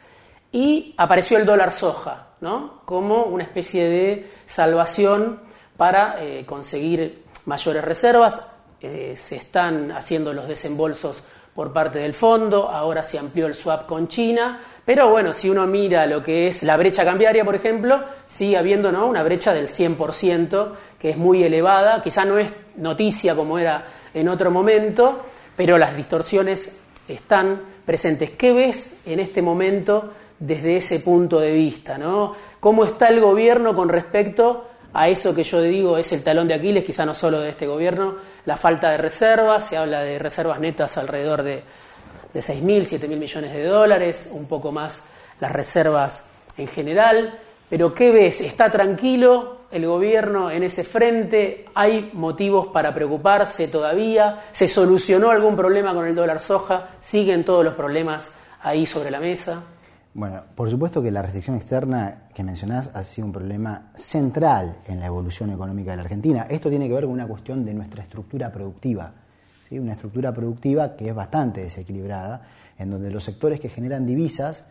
y apareció el dólar soja, ¿no? como una especie de salvación para eh, conseguir mayores reservas. Eh, se están haciendo los desembolsos por parte del fondo, ahora se amplió el swap con China, pero bueno, si uno mira lo que es la brecha cambiaria, por ejemplo, sigue habiendo ¿no? una brecha del 100%, que es muy elevada, quizá no es noticia como era en otro momento, pero las distorsiones están presentes. ¿Qué ves en este momento desde ese punto de vista? ¿Cómo está el gobierno con respecto a eso que yo digo es el talón de Aquiles, quizá no solo de este gobierno, la falta de reservas, se habla de reservas netas alrededor de, de 6.000, 7.000 millones de dólares, un poco más las reservas en general, pero ¿qué ves? ¿Está tranquilo el gobierno en ese frente? ¿Hay motivos para preocuparse todavía? ¿Se solucionó algún problema con el dólar soja? ¿Siguen todos los problemas ahí sobre la mesa? Bueno, por supuesto que la restricción externa que mencionás ha sido un problema central en la evolución económica de la Argentina. Esto tiene que ver con una cuestión de nuestra estructura productiva, ¿sí? una estructura productiva que es bastante desequilibrada, en donde los sectores que generan divisas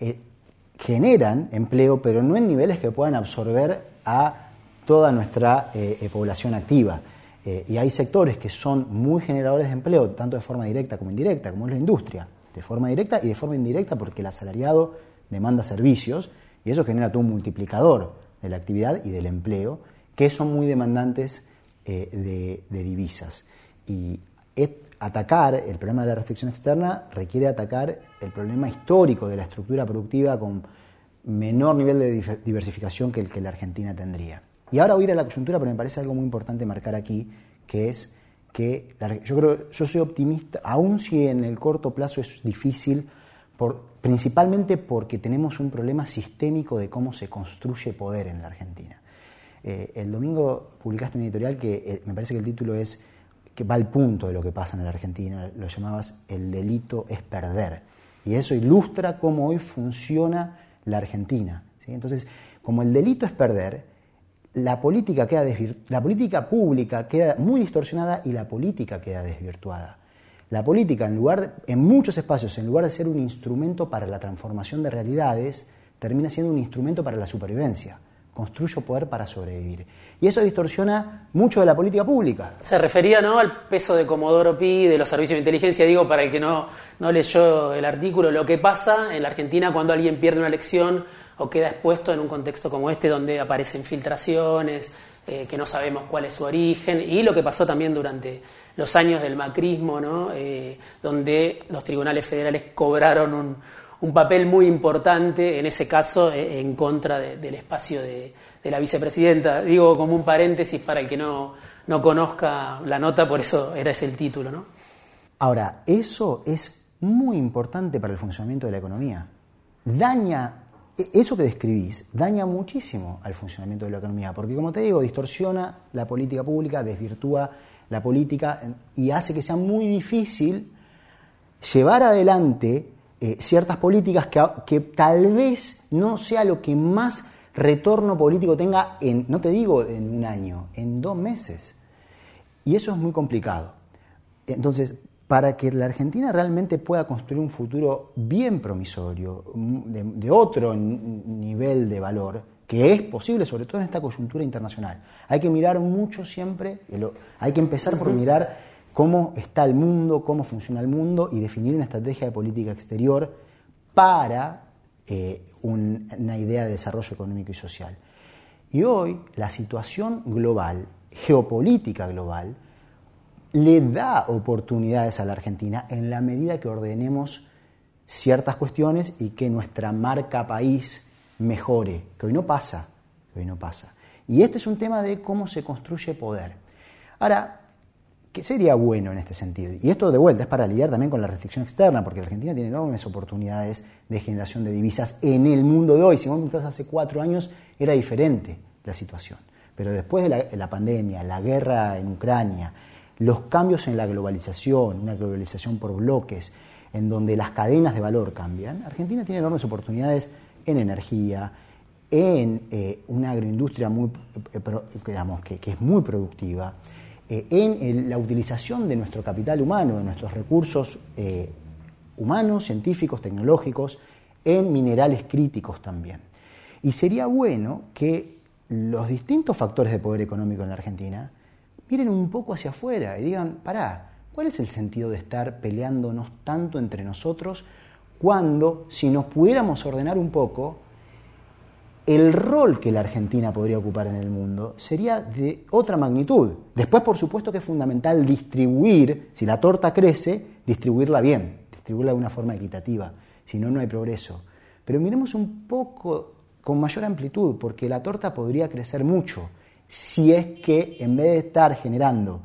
eh, generan empleo, pero no en niveles que puedan absorber a toda nuestra eh, eh, población activa. y hay sectores que son muy generadores de empleo, tanto de forma directa como indirecta, como es la industria de forma directa y de forma indirecta porque el asalariado demanda servicios y eso genera todo un multiplicador de la actividad y del empleo que son muy demandantes eh, de, divisas. Y atacar el problema de la restricción externa requiere atacar el problema histórico de la estructura productiva con menor nivel de diversificación que el que la Argentina tendría. Y ahora voy a ir a la coyuntura, pero me parece algo muy importante marcar aquí, que es que yo creo, yo soy optimista, aun si en el corto plazo es difícil, por, principalmente porque tenemos un problema sistémico de cómo se construye poder en la Argentina. Eh, el domingo publicaste un editorial que eh, me parece que el título es que va al punto de lo que pasa en la Argentina, lo llamabas El delito es perder. Y eso ilustra cómo hoy funciona la Argentina. Entonces, como el delito es perder, la política, queda la política pública queda muy distorsionada y la política queda desvirtuada. La política, en, lugar en muchos espacios, en lugar de ser un instrumento para la transformación de realidades, termina siendo un instrumento para la supervivencia. Construyo poder para sobrevivir. Y eso distorsiona mucho de la política pública. Se refería ¿no? al peso de Comodoro Pi, de los servicios de inteligencia, digo, para el que no, no leyó el artículo, lo que pasa en la Argentina cuando alguien pierde una elección o queda expuesto en un contexto como este donde aparecen filtraciones, eh, que no sabemos cuál es su origen, y lo que pasó también durante los años del macrismo, ¿no? Eh, donde los tribunales federales cobraron un, un, papel muy importante, en ese caso, eh, en contra del espacio de, de, la vicepresidenta. Digo como un paréntesis para el que no, no conozca la nota, por eso era ese el título. ¿no? Ahora, eso es muy importante para el funcionamiento de la economía. Daña e-, eso que describís daña muchísimo al funcionamiento de la economía, porque como te digo, distorsiona la política pública, desvirtúa la política y hace que sea muy difícil llevar adelante eh, ciertas políticas que, que, tal vez no sea lo que más retorno político tenga en, no te digo en un año, en dos meses. Y eso es muy complicado. Entonces, para que la Argentina realmente pueda construir un futuro bien promisorio, de, otro nivel de valor, que es posible, sobre todo en esta coyuntura internacional. Hay que mirar mucho siempre, hay que empezar por mirar cómo está el mundo, cómo funciona el mundo y definir una estrategia de política exterior para eh, una idea de desarrollo económico y social. Y hoy la situación global, geopolítica global, le da oportunidades a la Argentina en la medida que ordenemos ciertas cuestiones y que nuestra marca país mejore, que hoy no pasa, que hoy no pasa. Y este es un tema de cómo se construye poder. Ahora, ¿qué sería bueno en este sentido? Y esto de vuelta es para lidiar también con la restricción externa, porque la Argentina tiene enormes oportunidades de generación de divisas en el mundo de hoy. Si vos me hace cuatro años, era diferente la situación. Pero después de la pandemia, la guerra en Ucrania, los cambios en la globalización, una globalización por bloques, en donde las cadenas de valor cambian, Argentina tiene enormes oportunidades en energía, en eh, una agroindustria muy, eh, que, es muy productiva, eh, en la utilización de nuestro capital humano, de nuestros recursos humanos, científicos, tecnológicos, en minerales críticos también. Y sería bueno que los distintos factores de poder económico en la Argentina miren un poco hacia afuera y digan, pará, ¿cuál es el sentido de estar peleándonos tanto entre nosotros cuando, si nos pudiéramos ordenar un poco, el rol que la Argentina podría ocupar en el mundo sería de otra magnitud. Después, por supuesto que es fundamental distribuir, si la torta crece, distribuirla bien, distribuirla de una forma equitativa, si no, no hay progreso. Pero miremos un poco con mayor amplitud, porque la torta podría crecer mucho si es que en vez de estar generando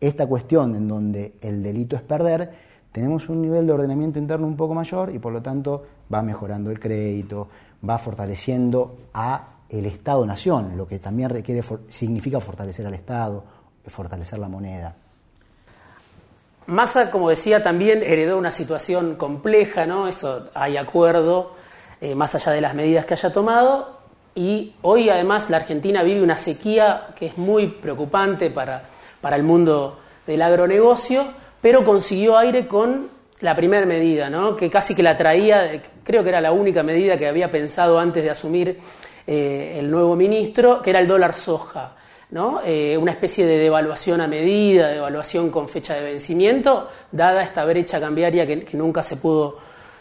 esta cuestión en donde el delito es perder, tenemos un nivel de ordenamiento interno un poco mayor y por lo tanto va mejorando el crédito, va fortaleciendo a el Estado-nación, lo que también requiere, significa fortalecer al Estado, fortalecer la moneda. Massa, como decía, también heredó una situación compleja, ¿no? Eso hay acuerdo, eh, más allá de las medidas que haya tomado, y hoy además la Argentina vive una sequía que es muy preocupante para, para el mundo del agronegocio, pero consiguió aire con la primera medida, ¿no? que casi que la traía, creo que era la única medida que había pensado antes de asumir eh, el nuevo ministro, que era el dólar soja. ¿no? Eh, una especie de devaluación a medida, devaluación con fecha de vencimiento, dada esta brecha cambiaria que, nunca se pudo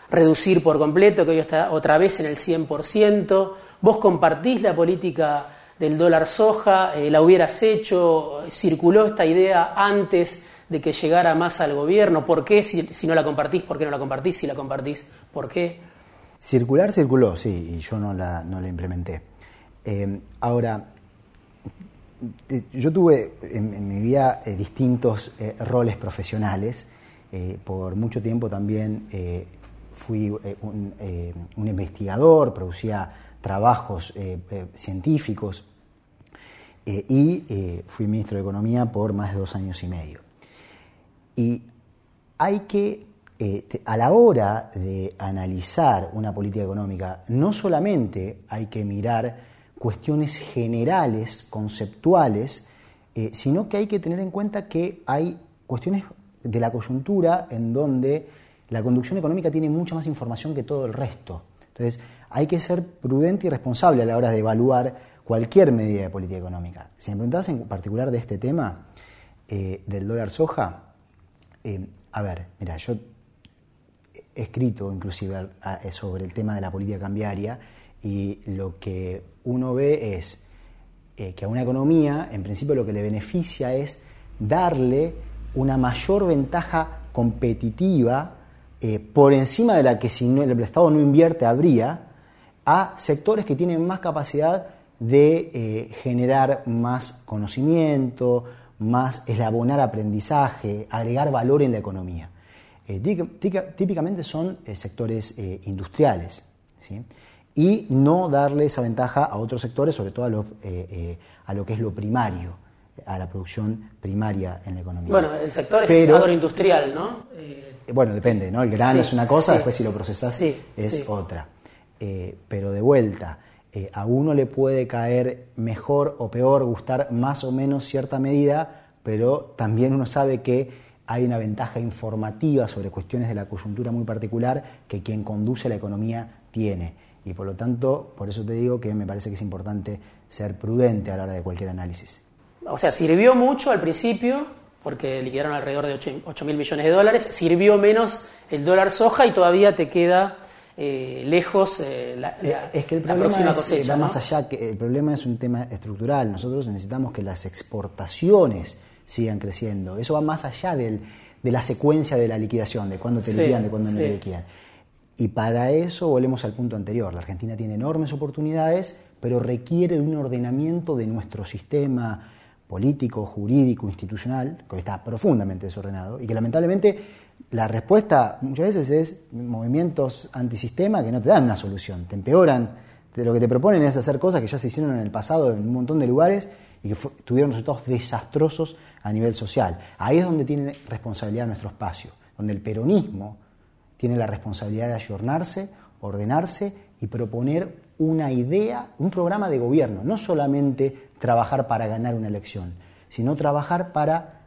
reducir por completo, que hoy está otra vez en el 100%. Vos compartís la política del dólar soja, eh, la hubieras hecho, circuló esta idea antes de que llegara más al gobierno? ¿Por qué? Si, no la compartís, ¿por qué no la compartís? Si la compartís, ¿por qué? Circular circuló, sí, y yo no la, no la implementé. Eh, ahora, eh, yo tuve en, mi vida eh, distintos roles profesionales. por mucho tiempo también fui un, un, investigador, producía trabajos científicos y fui ministro de Economía por más de dos años y medio. Y hay que, eh, a la hora de analizar una política económica, no solamente hay que mirar cuestiones generales, conceptuales, eh, sino que hay que tener en cuenta que hay cuestiones de la coyuntura en donde la conducción económica tiene mucha más información que todo el resto. Entonces, hay que ser prudente y responsable a la hora de evaluar cualquier medida de política económica. Si me preguntas en particular de este tema, eh, del dólar soja, eh, a ver, mira, yo he escrito inclusive sobre el tema de la política cambiaria y lo que uno ve es eh, que a una economía, en principio, lo que le beneficia es darle una mayor ventaja competitiva eh, por encima de la que si el Estado no invierte habría, a sectores que tienen más capacidad de generar más conocimiento, más eslabonar aprendizaje, agregar valor en la economía. Eh, típicamente son eh, sectores eh, industriales y no darle esa ventaja a otros sectores, sobre todo a lo, a lo que es lo primario, a la producción primaria en la economía. Bueno, el sector es agroindustrial, ¿no? bueno, depende, ¿no? El grano es una cosa, después si lo procesas es otra. pero de vuelta, eh, a uno le puede caer mejor o peor, gustar más o menos cierta medida, pero también uno sabe que hay una ventaja informativa sobre cuestiones de la coyuntura muy particular que quien conduce la economía tiene. Y por lo tanto, por eso te digo que me parece que es importante ser prudente a la hora de cualquier análisis. O sea, sirvió mucho al principio, porque liquidaron alrededor de 8 mil millones de dólares, sirvió menos el dólar soja y todavía te queda eh, lejos eh, la, eh, es que el problema va más allá, que el problema es un tema estructural. Nosotros necesitamos que las exportaciones sigan creciendo. Eso va más allá del, de la secuencia de la liquidación, de cuándo te liquidan, de cuándo no te liquidan. Y para eso volvemos al punto anterior. La Argentina tiene enormes oportunidades, pero requiere de un ordenamiento de nuestro sistema político, jurídico, institucional, que está profundamente desordenado y que lamentablemente la respuesta muchas veces es movimientos antisistema que no te dan una solución, te empeoran. lo que te proponen es hacer cosas que ya se hicieron en el pasado en un montón de lugares y que tuvieron resultados desastrosos a nivel social. Ahí es donde tiene responsabilidad nuestro espacio, donde el peronismo tiene la responsabilidad de ayornarse, ordenarse y proponer una idea, un programa de gobierno, no solamente trabajar para ganar una elección, sino trabajar para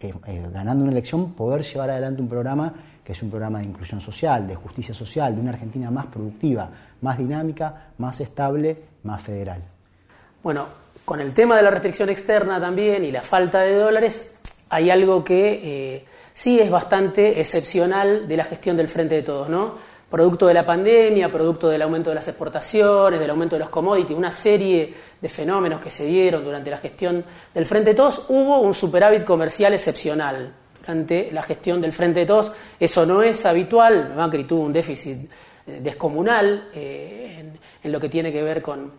eh, ganando una elección, poder llevar adelante un programa que es un programa de inclusión social, de justicia social, de una Argentina más productiva, más dinámica, más estable, más federal. Bueno, con el tema de la restricción externa también y la falta de dólares, hay algo que eh, sí es bastante excepcional de la gestión del Frente de Todos, ¿no? Producto de la pandemia, producto del aumento de las exportaciones, del aumento de los commodities, una serie de fenómenos que se dieron durante la gestión del Frente de Todos, hubo un superávit comercial excepcional durante la gestión del Frente de Todos. Eso no es habitual, Macri tuvo un déficit eh, descomunal eh, en, lo que tiene que ver con,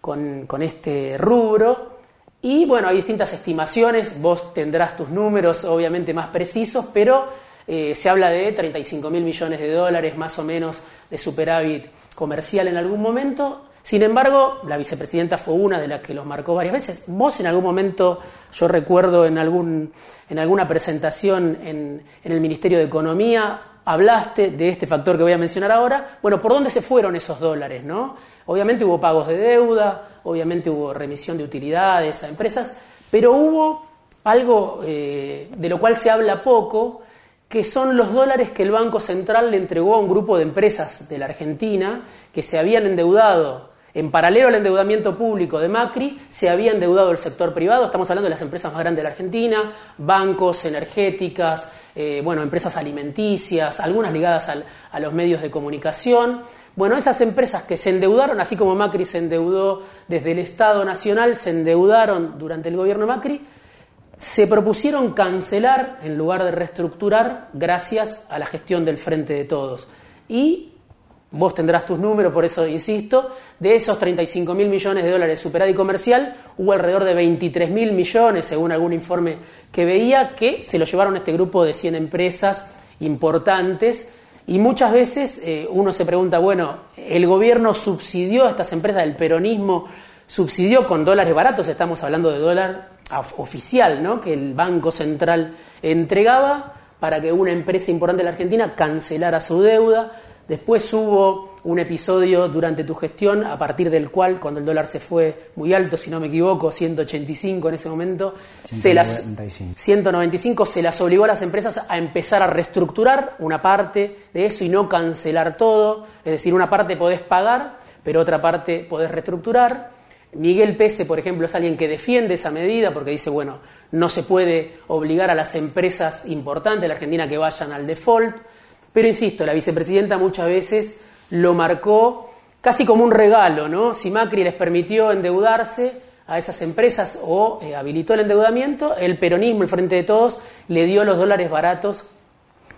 con, este rubro. Y bueno, hay distintas estimaciones, vos tendrás tus números obviamente más precisos, pero eh, se habla de 35 mil millones de dólares más o menos de superávit comercial en algún momento. Sin embargo, la vicepresidenta fue una de las que los marcó varias veces. Vos en algún momento, yo recuerdo en, algún, en alguna presentación en, el Ministerio de Economía, hablaste de este factor que voy a mencionar ahora. Bueno, ¿por dónde se fueron esos dólares? ¿no? Obviamente hubo pagos de deuda, obviamente hubo remisión de utilidades a empresas, pero hubo algo eh, de lo cual se habla poco, que son los dólares que el Banco Central le entregó a un grupo de empresas de la Argentina que se habían endeudado en paralelo al endeudamiento público de Macri, se había endeudado el sector privado, estamos hablando de las empresas más grandes de la Argentina, bancos, energéticas, eh, bueno, empresas alimenticias, algunas ligadas a los medios de comunicación. Bueno, esas empresas que se endeudaron, así como Macri se endeudó desde el Estado Nacional, se endeudaron durante el gobierno de Macri, se propusieron cancelar en lugar de reestructurar gracias a la gestión del Frente de Todos. Y vos tendrás tus números, por eso insisto, de esos 35 mil millones de dólares superávit comercial, hubo alrededor de 23 mil millones, según algún informe que veía, que se lo llevaron a este grupo de 100 empresas importantes. Y muchas veces eh, uno se pregunta, bueno, el gobierno subsidió a estas empresas, el peronismo subsidió con dólares baratos, estamos hablando de dólar oficial, ¿no? que el Banco Central entregaba para que una empresa importante de la Argentina cancelara su deuda Después hubo un episodio durante tu gestión a partir del cual, cuando el dólar se fue muy alto, si no me equivoco, 185 en ese momento, 195. Se, las, 195 se las obligó a las empresas a empezar a reestructurar una parte de eso y no cancelar todo. Es decir, una parte podés pagar, pero otra parte podés reestructurar. Miguel Pese, por ejemplo, es alguien que defiende esa medida porque dice, bueno, no se puede obligar a las empresas importantes de la Argentina que vayan al default. Pero insisto, la vicepresidenta muchas veces lo marcó casi como un regalo, ¿no? Si Macri les permitió endeudarse a esas empresas o eh, habilitó el endeudamiento, el peronismo, el Frente de Todos, le dio los dólares baratos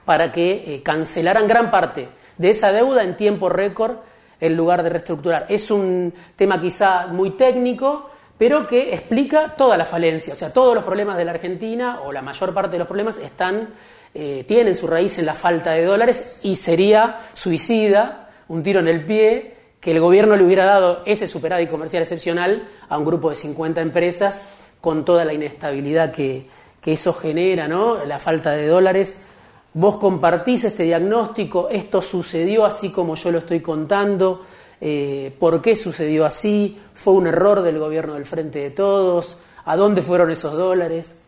para que eh, cancelaran gran parte de esa deuda en tiempo récord en lugar de reestructurar. Es un tema quizá muy técnico, pero que explica toda la falencia, o sea, todos los problemas de la Argentina, o la mayor parte de los problemas, están eh, tienen su raíz en la falta de dólares y sería suicida, un tiro en el pie, que el gobierno le hubiera dado ese superávit comercial excepcional a un grupo de 50 empresas con toda la inestabilidad que, eso genera, ¿no? la falta de dólares. Vos compartís este diagnóstico, esto sucedió así como yo lo estoy contando, eh, por qué sucedió así, fue un error del gobierno del Frente de Todos, a dónde fueron esos dólares.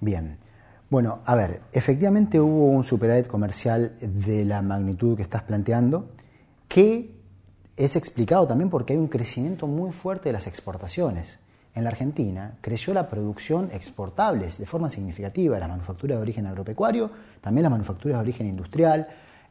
Bien, bueno, a ver, efectivamente hubo un superávit comercial de la magnitud que estás planteando, que es explicado también porque hay un crecimiento muy fuerte de las exportaciones. En la Argentina creció la producción exportables de forma significativa, la manufactura de origen agropecuario, también las manufacturas de origen industrial.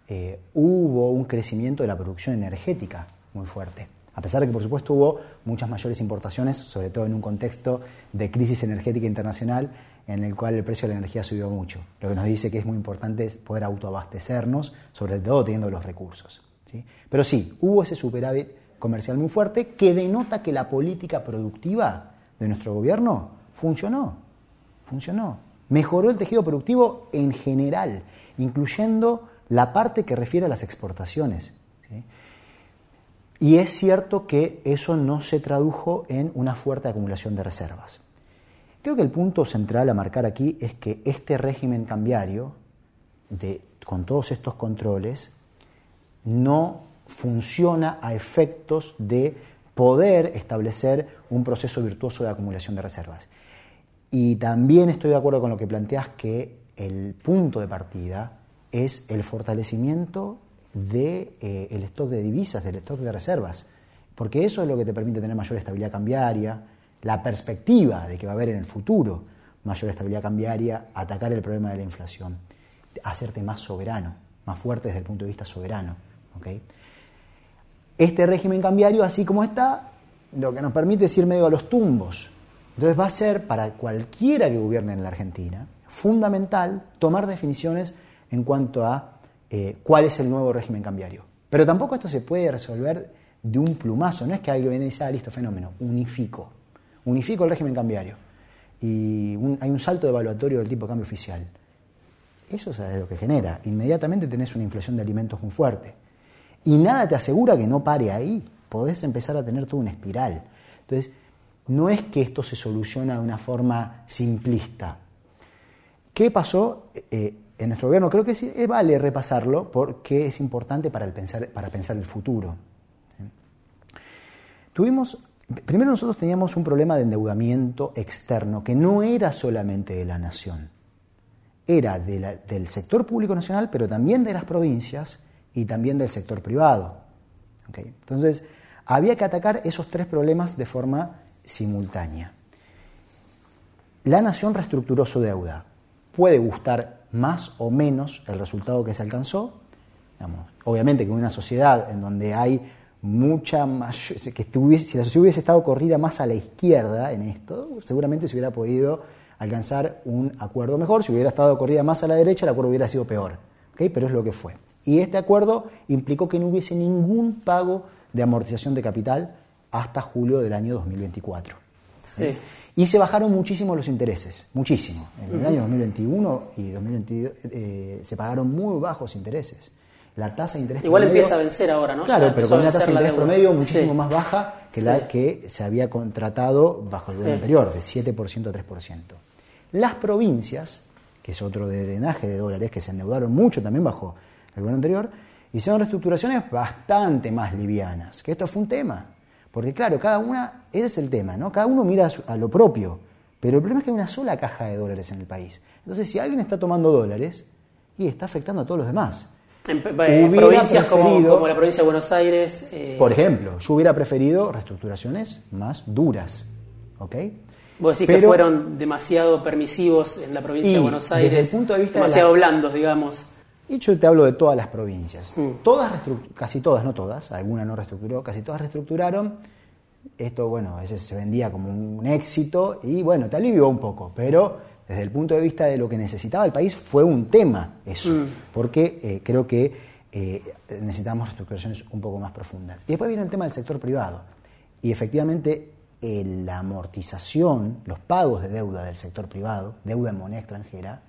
Eh, hubo un crecimiento de la producción energética muy fuerte. A pesar de que, por supuesto, hubo muchas mayores importaciones, sobre todo en un contexto de crisis energética internacional en el cual el precio de la energía subió mucho. Lo que nos dice que es muy importante poder autoabastecernos, sobre todo teniendo los recursos. Pero sí, hubo ese superávit comercial muy fuerte que denota que la política productiva de nuestro gobierno funcionó. Funcionó. Mejoró el tejido productivo en general, incluyendo la parte que refiere a las exportaciones. Y es cierto que eso no se tradujo en una fuerte acumulación de reservas. Creo que el punto central a marcar aquí es que este régimen cambiario, de, con todos estos controles, no funciona a efectos de poder establecer un proceso virtuoso de acumulación de reservas. Y también estoy de acuerdo con lo que planteas que el punto de partida es el fortalecimiento del de, eh, stock de divisas, del stock de reservas, porque eso es lo que te permite tener mayor estabilidad cambiaria, la perspectiva de que va a haber en el futuro mayor estabilidad cambiaria, atacar el problema de la inflación, hacerte más soberano, más fuerte desde el punto de vista soberano. Este régimen cambiario, así como está, lo que nos permite es ir medio a los tumbos. Entonces va a ser para cualquiera que gobierne en la Argentina fundamental tomar definiciones en cuanto a eh, cuál es el nuevo régimen cambiario. Pero tampoco esto se puede resolver de un plumazo, no es que alguien viene y dice, ah, listo, fenómeno, unifico, unifico el régimen cambiario. Y hay un salto evaluatorio del tipo de cambio oficial. Eso es lo que genera. Inmediatamente tenés una inflación de alimentos muy fuerte. Y nada te asegura que no pare ahí. Podés empezar a tener toda una espiral. Entonces, no es que esto se soluciona de una forma simplista. ¿Qué pasó eh, en nuestro gobierno? Creo que sí, eh, vale repasarlo porque es importante para, el pensar, para pensar el futuro. Tuvimos, primero nosotros teníamos un problema de endeudamiento externo que no era solamente de la nación, era del sector público nacional, pero también de las provincias y también del sector privado. Entonces, había que atacar esos tres problemas de forma simultánea. La nación reestructuró su deuda, puede gustar más o menos el resultado que se alcanzó. obviamente que en una sociedad en donde hay mucha mayor, que si la sociedad hubiese estado corrida más a la izquierda en esto, seguramente se hubiera podido alcanzar un acuerdo mejor. Si hubiera estado corrida más a la derecha, el acuerdo hubiera sido peor. Pero es lo que fue. Y este acuerdo implicó que no hubiese ningún pago de amortización de capital hasta julio del año 2024. Sí. Y se bajaron muchísimo los intereses, muchísimo. En el año 2021 y 2022 eh, se pagaron muy bajos intereses. La tasa de interés Igual empieza a vencer ahora, ¿no? Claro, pero con una tasa de interés promedio muchísimo más baja que la que se había contratado bajo el gobierno anterior, de 7% a 3%. Las provincias, que es otro drenaje de dólares, que se endeudaron mucho también bajo el gobierno anterior, hicieron reestructuraciones bastante más livianas, que esto fue un tema. Porque claro, cada una, ese es el tema, ¿no? Cada uno mira a, lo propio, pero el problema es que hay una sola caja de dólares en el país. Entonces, si alguien está tomando dólares, y está afectando a todos los demás. En provincias como, la provincia de Buenos Aires. Eh, por ejemplo, yo hubiera preferido reestructuraciones más duras. ¿Ok? Vos decís que fueron demasiado permisivos en la provincia de Buenos Aires. Desde el punto de vista demasiado blandos, digamos. Y yo te hablo de todas las provincias. Mm. Todas, casi todas, no todas, alguna no reestructuró, casi todas reestructuraron. Esto, bueno, a veces se vendía como un éxito y bueno, te alivió un poco, pero desde el punto de vista de lo que necesitaba el país fue un tema eso, mm. porque eh, creo que eh, necesitamos reestructuraciones un poco más profundas. Y después viene el tema del sector privado. Y efectivamente eh, la amortización, los pagos de deuda del sector privado, deuda en moneda extranjera,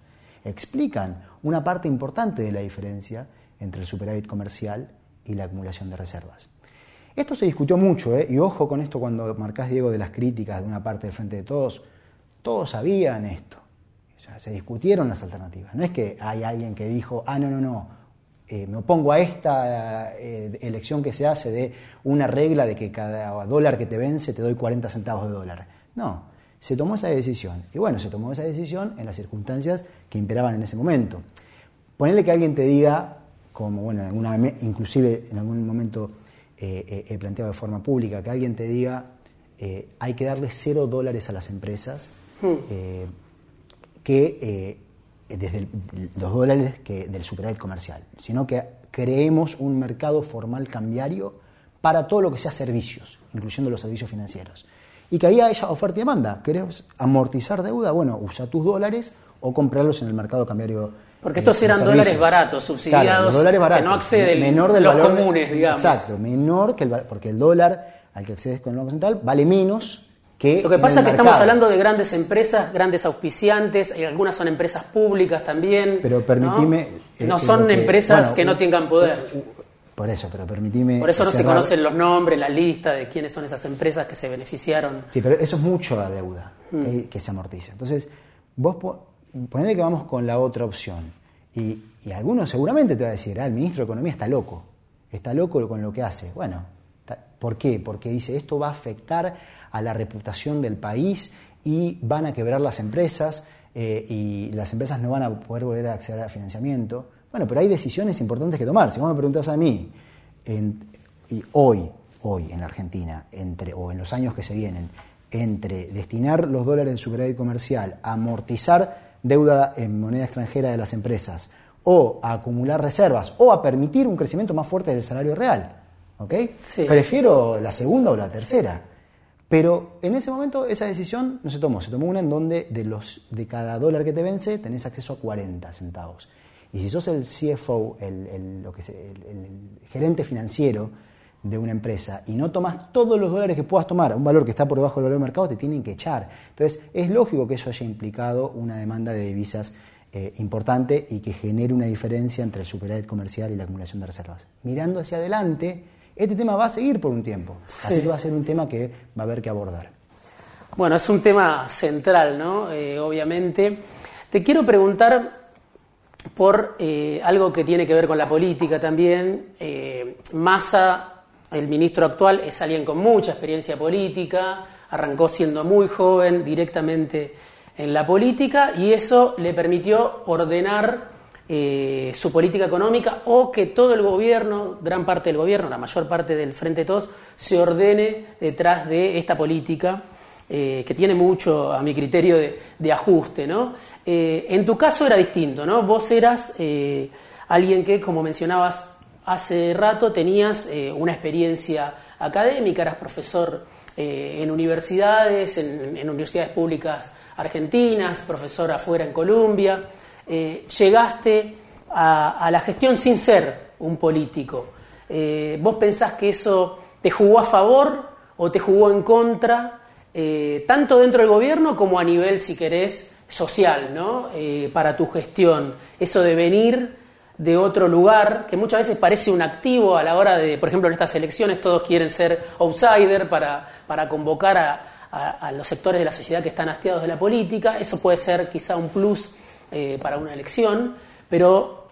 explican una parte importante de la diferencia entre el superávit comercial y la acumulación de reservas. Esto se discutió mucho, ¿eh? y ojo con esto cuando marcás, Diego, de las críticas de una parte del Frente de Todos, todos sabían esto, se discutieron las alternativas. No es que hay alguien que dijo, ah, no, no, no, eh, me opongo a esta eh, elección que se hace de una regla de que cada dólar que te vence te doy 40 centavos de dólar. No, se tomó esa decisión. Y bueno, se tomó esa decisión en las circunstancias que imperaban en ese momento. Ponerle que alguien te diga, como bueno, alguna, inclusive en algún momento eh, eh, he planteado de forma pública, que alguien te diga eh, hay que darle cero dólares a las empresas, hmm. que desde los dólares que, del superávit comercial, sino que creemos un mercado formal cambiario para todo lo que sea servicios, incluyendo los servicios financieros. Y que ahí haya oferta y demanda. ¿Querés amortizar deuda? Bueno, usa tus dólares o comprarlos en el mercado cambiario. Porque estos eran dólares baratos, subsidiados, dólares baratos, que no acceden menor del los comunes, digamos. Exacto, menor que el porque el dólar al que accedes con el Banco Central vale menos que Lo que pasa es que estamos hablando de grandes empresas, grandes auspiciantes, y algunas son empresas públicas también. Pero permitime... No, eh, son empresas que no tengan poder. Por eso, pero permitime... Por eso no se conocen los nombres, la lista de quiénes son esas empresas que se beneficiaron. Sí, pero eso es mucho la deuda mm. que, se amortiza. Entonces, vos ponele que vamos con la otra opción. Y, y algunos seguramente te va a decir, ah, el ministro de Economía está loco. Está loco con lo que hace. Bueno, ¿por qué? Porque dice, esto va a afectar a la reputación del país y van a quebrar las empresas eh, y las empresas no van a poder volver a acceder al financiamiento. Bueno, pero hay decisiones importantes que tomar. Si vos me preguntás a mí, y hoy, hoy en la Argentina, entre, o en los años que se vienen, entre destinar los dólares del superávit comercial a amortizar deuda en moneda extranjera de las empresas, o a acumular reservas, o a permitir un crecimiento más fuerte del salario real. ¿ok? Prefiero la segunda o la tercera. Pero en ese momento esa decisión no se tomó, se tomó una en donde de, los, de cada dólar que te vence tenés acceso a 40 centavos. Y si sos el CFO, el, lo que el, gerente financiero de una empresa y no tomas todos los dólares que puedas tomar, un valor que está por debajo del valor del mercado, te tienen que echar. Entonces es lógico que eso haya implicado una demanda de divisas eh, importante y que genere una diferencia entre el superávit comercial y la acumulación de reservas. Mirando hacia adelante, este tema va a seguir por un tiempo, así que va a ser un tema que va a haber que abordar. Bueno, es un tema central, ¿no? Eh, obviamente. Te quiero preguntar por eh, algo que tiene que ver con la política también. Eh, Massa, el ministro actual, es alguien con mucha experiencia política, arrancó siendo muy joven directamente en la política y eso le permitió ordenar eh, su política económica o que todo el gobierno, gran parte del gobierno, la mayor parte del Frente Todos, se ordene detrás de esta política. Eh, que tiene mucho, a mi criterio, de, ajuste. ¿no? Eh, en tu caso era distinto, ¿no? Vos eras alguien que, como mencionabas hace rato, tenías una experiencia académica, eras profesor en universidades, en universidades públicas argentinas, profesor afuera en Colombia. Eh, llegaste a, la gestión sin ser un político. Eh, ¿Vos pensás que eso te jugó a favor o te jugó en contra, eh, tanto dentro del gobierno como a nivel, si querés, social, ¿no? para tu gestión? Eso de venir de otro lugar, que muchas veces parece un activo a la hora de, por ejemplo, en estas elecciones todos quieren ser outsider para, para convocar a los sectores de la sociedad que están hastiados de la política, eso puede ser quizá un plus eh, para una elección, pero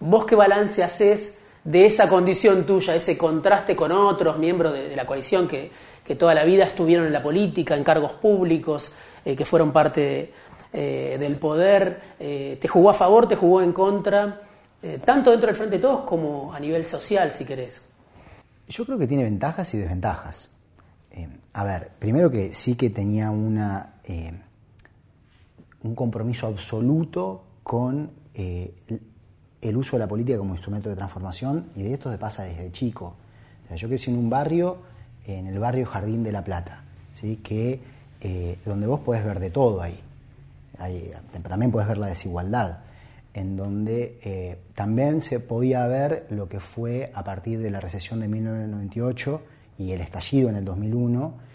vos qué balance haces de esa condición tuya, ese contraste con otros miembros de, la coalición que, toda la vida estuvieron en la política, en cargos públicos, eh, que fueron parte eh, del poder, ¿te jugó a favor, te jugó en contra, tanto dentro del Frente de Todos como a nivel social, si querés? Yo creo que tiene ventajas y desventajas. a ver, primero que sí que tenía una un compromiso absoluto con eh, el uso de la política como instrumento de transformación y de esto se pasa desde chico. yo crecí en un barrio, en el barrio Jardín de la Plata, ¿sí? que, eh, donde vos podés ver de todo ahí. También podés ver la desigualdad, en donde eh, también se podía ver lo que fue a partir de la recesión de 1998 y el estallido en el 2001,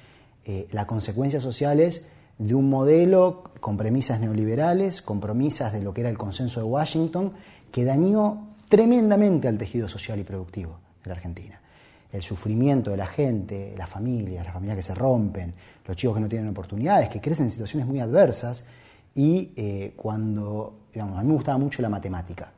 las consecuencias sociales de un modelo con premisas neoliberales, con premisas de lo que era el consenso de Washington, que dañó tremendamente al tejido social y productivo de la Argentina. El sufrimiento de la gente, las familias, las familias que se rompen, los chicos que no tienen oportunidades, que crecen en situaciones muy adversas, y eh, cuando, digamos, a mí me gustaba mucho la matemática,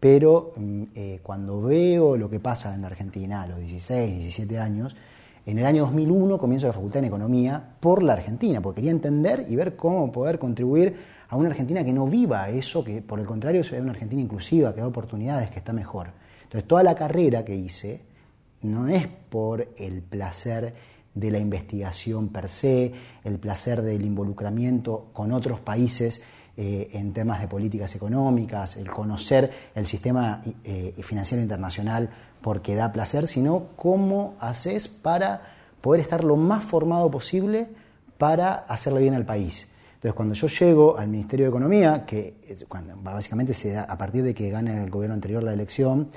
pero mm, eh, cuando veo lo que pasa en la Argentina a los 16, 17 años, en el año 2001 comienzo la facultad en Economía por la Argentina, porque quería entender y ver cómo poder contribuir a una Argentina que no viva eso, que por el contrario sea una Argentina inclusiva, que da oportunidades, que está mejor. Entonces toda la carrera que hice no es por el placer de la investigación per se, el placer del involucramiento con otros países eh, en temas de políticas económicas, el conocer el sistema eh, financiero internacional porque da placer, sino cómo haces para poder estar lo más formado posible para hacerle bien al país. Entonces, cuando yo llego al Ministerio de Economía, que cuando, básicamente se da, a partir de que gana el gobierno anterior la elección,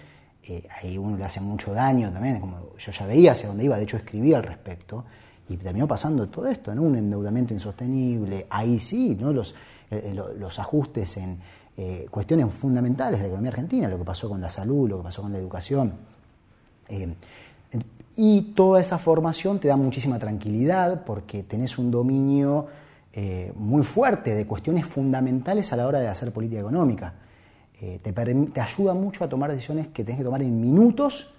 eh, ahí uno le hace mucho daño también, como yo ya veía hacia dónde iba, de hecho escribí al respecto, y terminó pasando todo esto, ¿no? un endeudamiento insostenible, ahí sí, ¿no? los, eh, los ajustes en eh, cuestiones fundamentales de la economía argentina, lo que pasó con la salud, lo que pasó con la educación. Eh, y toda esa formación te da muchísima tranquilidad porque tenés un dominio eh, muy fuerte de cuestiones fundamentales a la hora de hacer política económica. Eh, te, ayuda mucho a tomar decisiones que tenés que tomar en minutos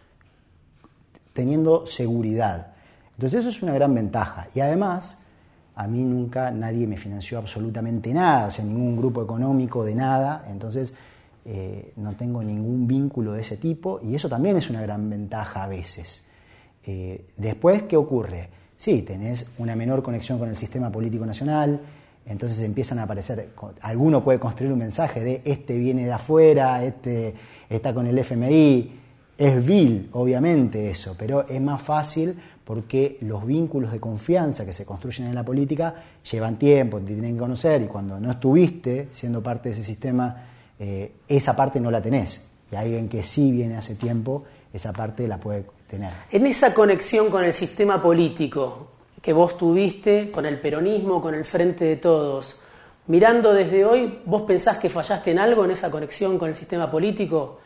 teniendo seguridad. Entonces eso es una gran ventaja. Y además, a mí nunca nadie me financió absolutamente nada, o sea, ningún grupo económico de nada. Entonces eh, no tengo ningún vínculo de ese tipo y eso también es una gran ventaja a veces. Eh, después, ¿qué ocurre? Sí, tenés una menor conexión con el sistema político nacional, entonces empiezan a aparecer, alguno puede construir un mensaje de este viene de afuera, este está con el FMI, es vil, obviamente eso, pero es más fácil porque los vínculos de confianza que se construyen en la política llevan tiempo, te tienen que conocer y cuando no estuviste siendo parte de ese sistema, eh, esa parte no la tenés. Y alguien que sí viene hace tiempo, esa parte la puede tener. En esa conexión con el sistema político que vos tuviste, con el peronismo, con el frente de todos, mirando desde hoy, ¿vos pensás que fallaste en algo en esa conexión con el sistema político?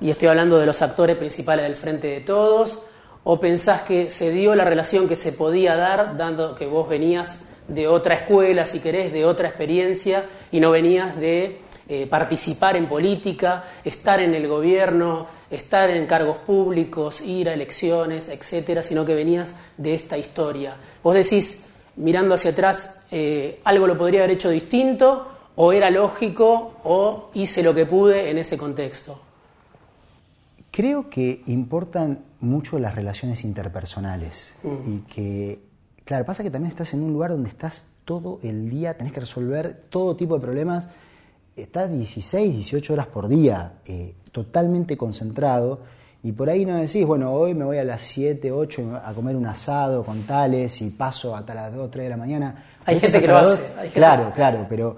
Y estoy hablando de los actores principales del frente de todos ¿O pensás que se dio la relación que se podía dar, dando que vos venías de otra escuela, si querés, de otra experiencia, y no venías de eh, participar en política, estar en el gobierno, estar en cargos públicos, ir a elecciones, etcétera, sino que venías de esta historia? Vos decís, mirando hacia atrás, eh, algo lo podría haber hecho distinto, o era lógico, o hice lo que pude en ese contexto. Creo que importan mucho las relaciones interpersonales mm. y que, claro, pasa que también estás en un lugar donde estás todo el día, tenés que resolver todo tipo de problemas, estás 16, 18 horas por día, eh, totalmente concentrado y por ahí no decís, bueno, hoy me voy a las 7, 8 a comer un asado con tales y paso hasta las 2, 3 de la mañana. Hay gente que lo hace. claro, claro, pero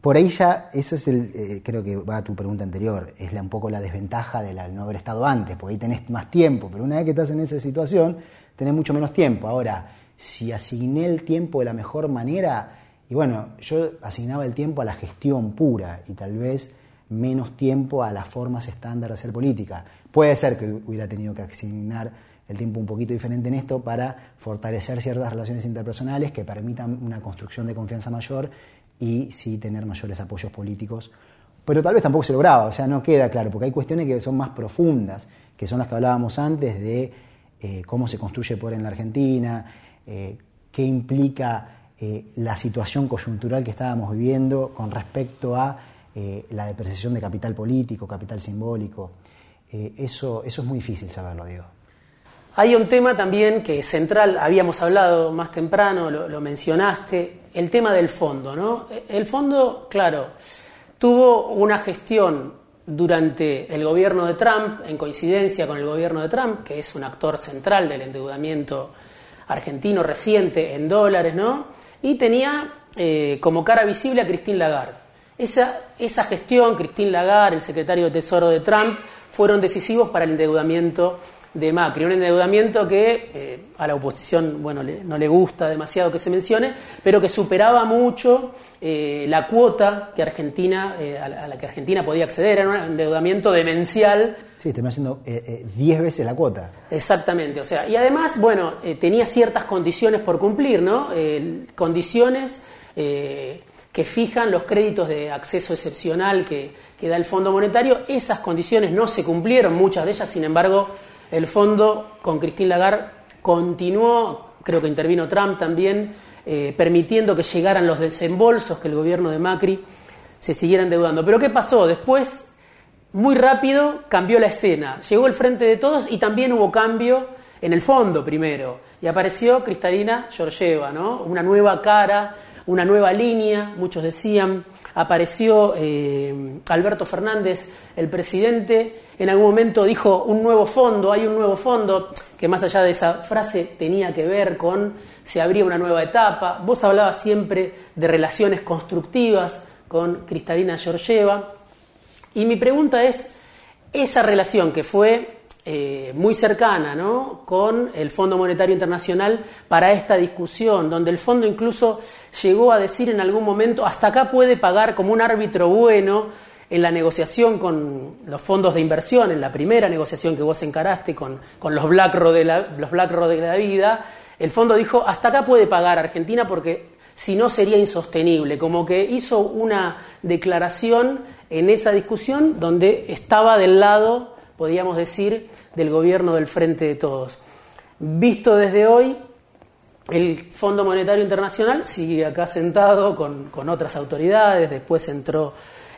por ahí ya, eso es el, eh, creo que va a tu pregunta anterior, es la, un poco la desventaja de no haber estado antes, porque ahí tenés más tiempo, pero una vez que estás en esa situación, tenés mucho menos tiempo. Ahora, si asigné el tiempo de la mejor manera, y bueno, yo asignaba el tiempo a la gestión pura y tal vez menos tiempo a las formas estándar de hacer política. Puede ser que hubiera tenido que asignar el tiempo un poquito diferente en esto para fortalecer ciertas relaciones interpersonales que permitan una construcción de confianza mayor y sí tener mayores apoyos políticos. Pero tal vez tampoco se lograba, o sea, no queda claro, porque hay cuestiones que son más profundas, que son las que hablábamos antes de eh, cómo se construye poder en la Argentina, eh, qué implica eh, la situación coyuntural que estábamos viviendo con respecto a la depreciación de capital político, capital simbólico. eso, eso es muy difícil saberlo, Diego. Hay un tema también que es central, habíamos hablado más temprano, lo, mencionaste, el tema del fondo. ¿no? El fondo, claro, tuvo una gestión durante el gobierno de Trump, en coincidencia con el gobierno de Trump, que es un actor central del endeudamiento argentino reciente en dólares, ¿no? Y tenía eh, como cara visible a Christine Lagarde. Esa, esa gestión, Christine Lagarde, el secretario de Tesoro de Trump, fueron decisivos para el endeudamiento de Macri, un endeudamiento que eh, a la oposición bueno, no le gusta demasiado que se mencione, pero que superaba mucho eh, la cuota que Argentina, eh, a, la, que Argentina podía acceder, era un endeudamiento demencial. Sí, terminó siendo 10 veces la cuota. Exactamente, o sea, y además, bueno, tenía ciertas condiciones por cumplir, ¿no? condiciones que fijan los créditos de acceso excepcional que, da el Fondo Monetario, esas condiciones no se cumplieron, muchas de ellas, sin embargo, el fondo con Christine Lagarde continuó, creo que intervino Trump también, eh, permitiendo que llegaran los desembolsos que el gobierno de Macri se siguiera endeudando. Pero ¿qué pasó? Después, muy rápido, cambió la escena. Llegó el frente de todos y también hubo cambio en el fondo primero. Y apareció Cristalina Georgieva, ¿no? Una nueva cara, una nueva línea, muchos decían. Apareció eh, Alberto Fernández, el presidente, en algún momento dijo un nuevo fondo, hay un nuevo fondo, que más allá de esa frase tenía que ver con se abría una nueva etapa. Vos hablabas siempre de relaciones constructivas con Cristalina Georgieva. Y mi pregunta es, esa relación que fue eh, muy cercana ¿no? con el Fondo Monetario Internacional para esta discusión, donde el fondo incluso llegó a decir en algún momento, hasta acá puede pagar como un árbitro bueno en la negociación con los fondos de inversión, en la primera negociación que vos encaraste con, los BlackRock de, la, los de la vida, el fondo dijo, hasta acá puede pagar Argentina porque si no sería insostenible, como que hizo una declaración en esa discusión donde estaba del lado, podríamos decir, del gobierno del Frente de Todos. Visto desde hoy, el Fondo Monetario Internacional sigue acá sentado con, con otras autoridades, después entró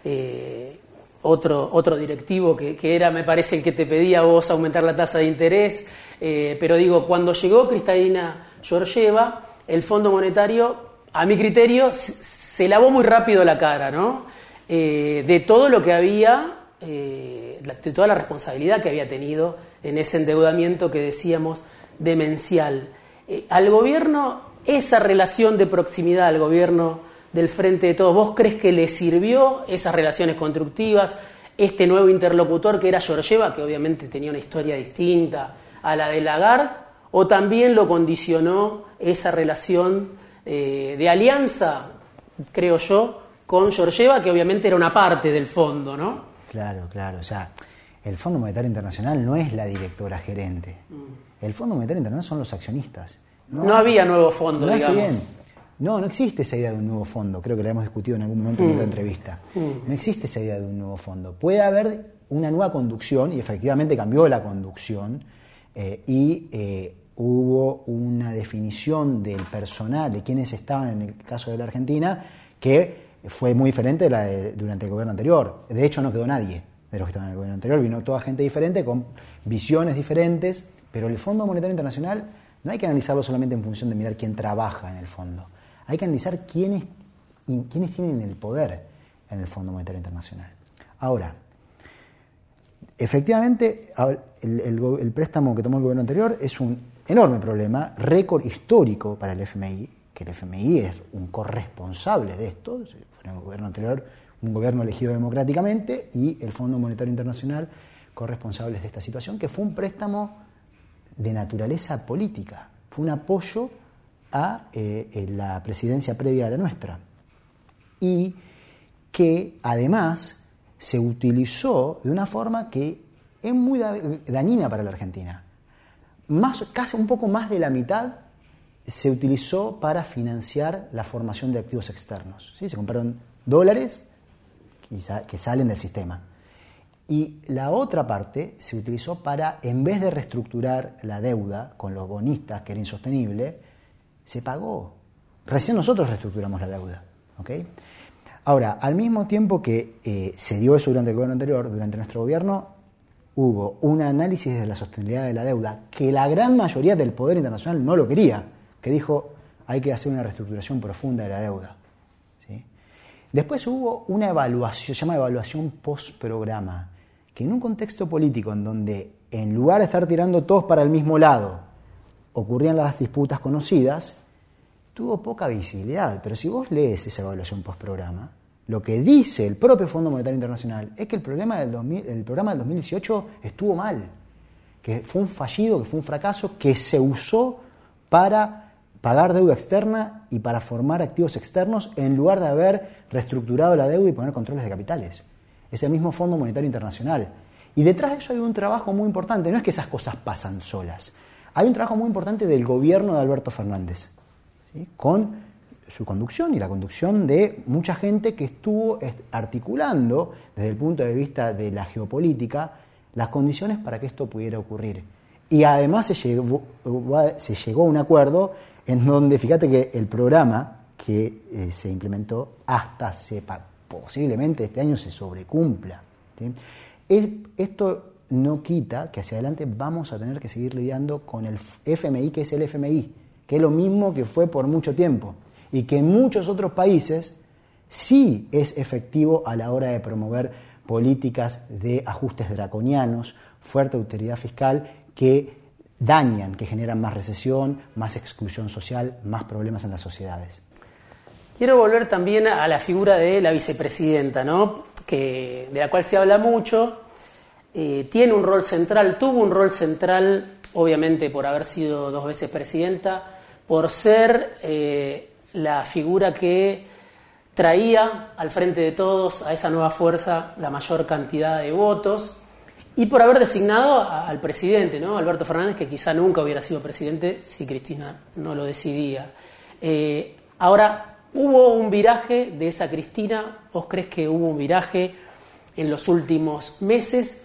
eh, otro, otro directivo que, era, me parece, el que te pedía a vos aumentar la tasa de interés. Eh, pero digo, cuando llegó Cristalina Georgieva, el Fondo Monetario, a mi criterio, se lavó muy rápido la cara, ¿no? Eh, de todo lo que había, eh, toda la responsabilidad que había tenido en ese endeudamiento que decíamos demencial. al gobierno, esa relación de proximidad al gobierno del Frente de Todos, ¿vos crees que le sirvió esas relaciones constructivas? Este nuevo interlocutor que era Georgieva, que obviamente tenía una historia distinta a la de Lagarde, o también lo condicionó esa relación eh, de alianza, creo yo, con Georgieva, que obviamente era una parte del fondo, ¿no? Claro, claro. O sea, el Fondo Monetario Internacional no es la directora gerente. Mm. El Fondo Monetario Internacional son los accionistas. No, había nuevo fondo, digamos. No, no existe esa idea de un nuevo fondo. Creo que la hemos discutido en algún momento en otra mm. entrevista. Mm. No existe esa idea de un nuevo fondo. Puede haber una nueva conducción, y efectivamente cambió la conducción, eh, y eh, hubo una definición del personal, de quienes estaban en el caso de la Argentina, que fue muy diferente de la durante el gobierno anterior. De hecho, no quedó nadie de los que estaban en el gobierno anterior, vino toda gente diferente, con visiones diferentes, pero el Fondo Monetario Internacional no hay que analizarlo solamente en función de mirar quién trabaja en el fondo hay que analizar quiénes, quiénes tienen el poder en el Fondo Monetario Internacional. Ahora, efectivamente, el, préstamo que tomó el gobierno anterior es un enorme problema, récord histórico para el FMI, que el FMI es un corresponsable de esto, fue el gobierno anterior un gobierno elegido democráticamente y el Fondo Monetario Internacional corresponsables de esta situación, que fue un préstamo de naturaleza política, fue un apoyo a eh, la presidencia previa a la nuestra. Y que además se utilizó de una forma que es muy dañina para la Argentina. Más, casi un poco más de la mitad se utilizó para financiar la formación de activos externos. ¿sí? Se compraron dólares que salen del sistema. Y la otra parte se utilizó para, en vez de reestructurar la deuda con los bonistas, que era insostenible, se pagó. Recién nosotros reestructuramos la deuda. Ahora, al mismo tiempo que eh, se dio eso durante el gobierno anterior, durante nuestro gobierno, hubo un análisis de la sostenibilidad de la deuda que la gran mayoría del poder internacional no lo quería, que dijo hay que hacer una reestructuración profunda de la deuda. Después hubo una evaluación, se llama evaluación post-programa, que en un contexto político en donde en lugar de estar tirando todos para el mismo lado, ocurrían las disputas conocidas, tuvo poca visibilidad. Pero si vos lees esa evaluación post-programa, lo que dice el propio Fondo Monetario Internacional es que el, problema del el programa del 2018 estuvo mal, que fue un fallido, que fue un fracaso, que se usó para pagar deuda externa y para formar activos externos en lugar de haber reestructurado la deuda y poner controles de capitales. Es el mismo Fondo Monetario Internacional. Y detrás de eso hay un trabajo muy importante. No es que esas cosas pasan solas. Hay un trabajo muy importante del gobierno de Alberto Fernández, con su conducción y la conducción de mucha gente que estuvo articulando desde el punto de vista de la geopolítica las condiciones para que esto pudiera ocurrir. Y además se llegó, se llegó a un acuerdo en donde, fíjate que el programa que eh, se implementó hasta sepa, posiblemente este año se sobrecumpla. esto no quita que hacia adelante vamos a tener que seguir lidiando con el FMI, que es el FMI, que es lo mismo que fue por mucho tiempo y que en muchos otros países sí es efectivo a la hora de promover políticas de ajustes draconianos, fuerte autoridad fiscal que dañan, que generan más recesión, más exclusión social, más problemas en las sociedades. Quiero volver también a la figura de la vicepresidenta, ¿no? que, de la cual se habla mucho, eh, tiene un rol central, tuvo un rol central, obviamente por haber sido dos veces presidenta, por ser eh, la figura que traía al frente de todos a esa nueva fuerza la mayor cantidad de votos y por haber designado al presidente, ¿no? Alberto Fernández, que quizá nunca hubiera sido presidente si Cristina no lo decidía. Eh, ahora, ¿hubo un viraje de esa Cristina? ¿Vos crees que hubo un viraje en los últimos meses?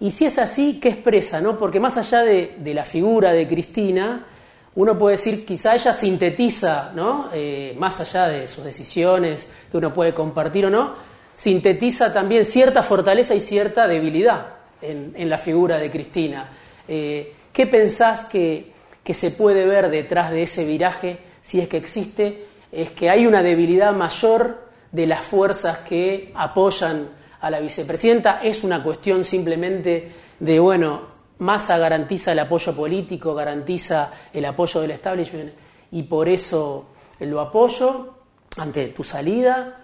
Y si es así, ¿qué expresa? No? Porque más allá de, la figura de Cristina, uno puede decir, quizá ella sintetiza, ¿no? Eh, más allá de sus decisiones que uno puede compartir o no, sintetiza también cierta fortaleza y cierta debilidad en, la figura de Cristina. Eh, ¿Qué pensás que, que se puede ver detrás de ese viraje, si es que existe? Es que hay una debilidad mayor de las fuerzas que apoyan a la vicepresidenta. Es una cuestión simplemente de, bueno, Massa garantiza el apoyo político, garantiza el apoyo del establishment y por eso lo apoyo ante tu salida.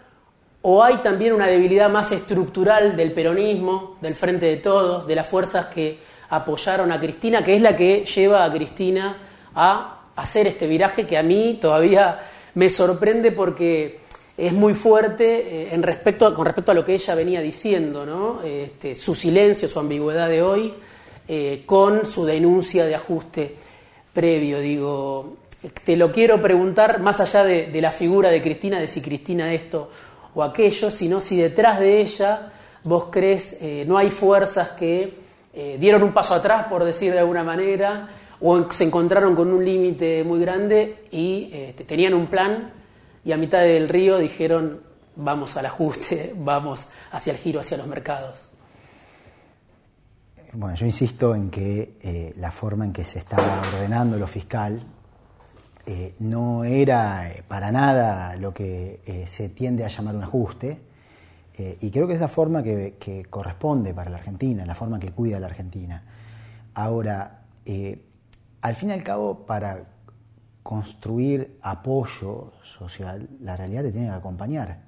¿O hay también una debilidad más estructural del peronismo, del Frente de Todos, de las fuerzas que apoyaron a Cristina, que es la que lleva a Cristina a hacer este viraje que a mí todavía me sorprende porque es muy fuerte eh, en respecto con respecto a lo que ella venía diciendo, ¿no? Este, su silencio, su ambigüedad de hoy, eh, con su denuncia de ajuste previo. Digo, te lo quiero preguntar más allá de, la figura de Cristina, de si Cristina esto o aquello, sino si detrás de ella vos crees eh, no hay fuerzas que dieron un paso atrás, por decir de alguna manera, o se encontraron con un límite muy grande y este, tenían un plan y a mitad del río dijeron vamos al ajuste, *laughs* vamos hacia el giro, hacia los mercados. Bueno, yo insisto en que eh, la forma en que se estaba ordenando lo fiscal eh, no era eh, para nada lo que se tiende a llamar un ajuste, y creo que es la forma que, que, corresponde para la Argentina, la forma que cuida la Argentina. Ahora, al fin y al cabo, para construir apoyo social, la realidad te tiene que acompañar.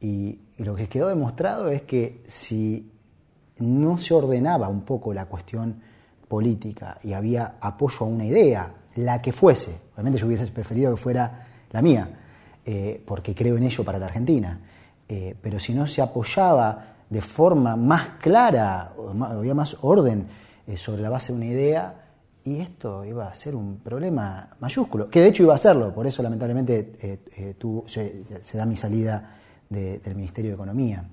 Y, lo que quedó demostrado es que si no se ordenaba un poco la cuestión política y había apoyo a una idea, la que fuese, obviamente yo hubiese preferido que fuera la mía, eh, porque creo en ello para la Argentina, eh, pero si no se apoyaba de forma más clara, había más orden eh, sobre la base de una idea, y esto iba a ser un problema mayúsculo, que de hecho iba a serlo, por eso lamentablemente eh, se, da mi salida del Ministerio de Economía.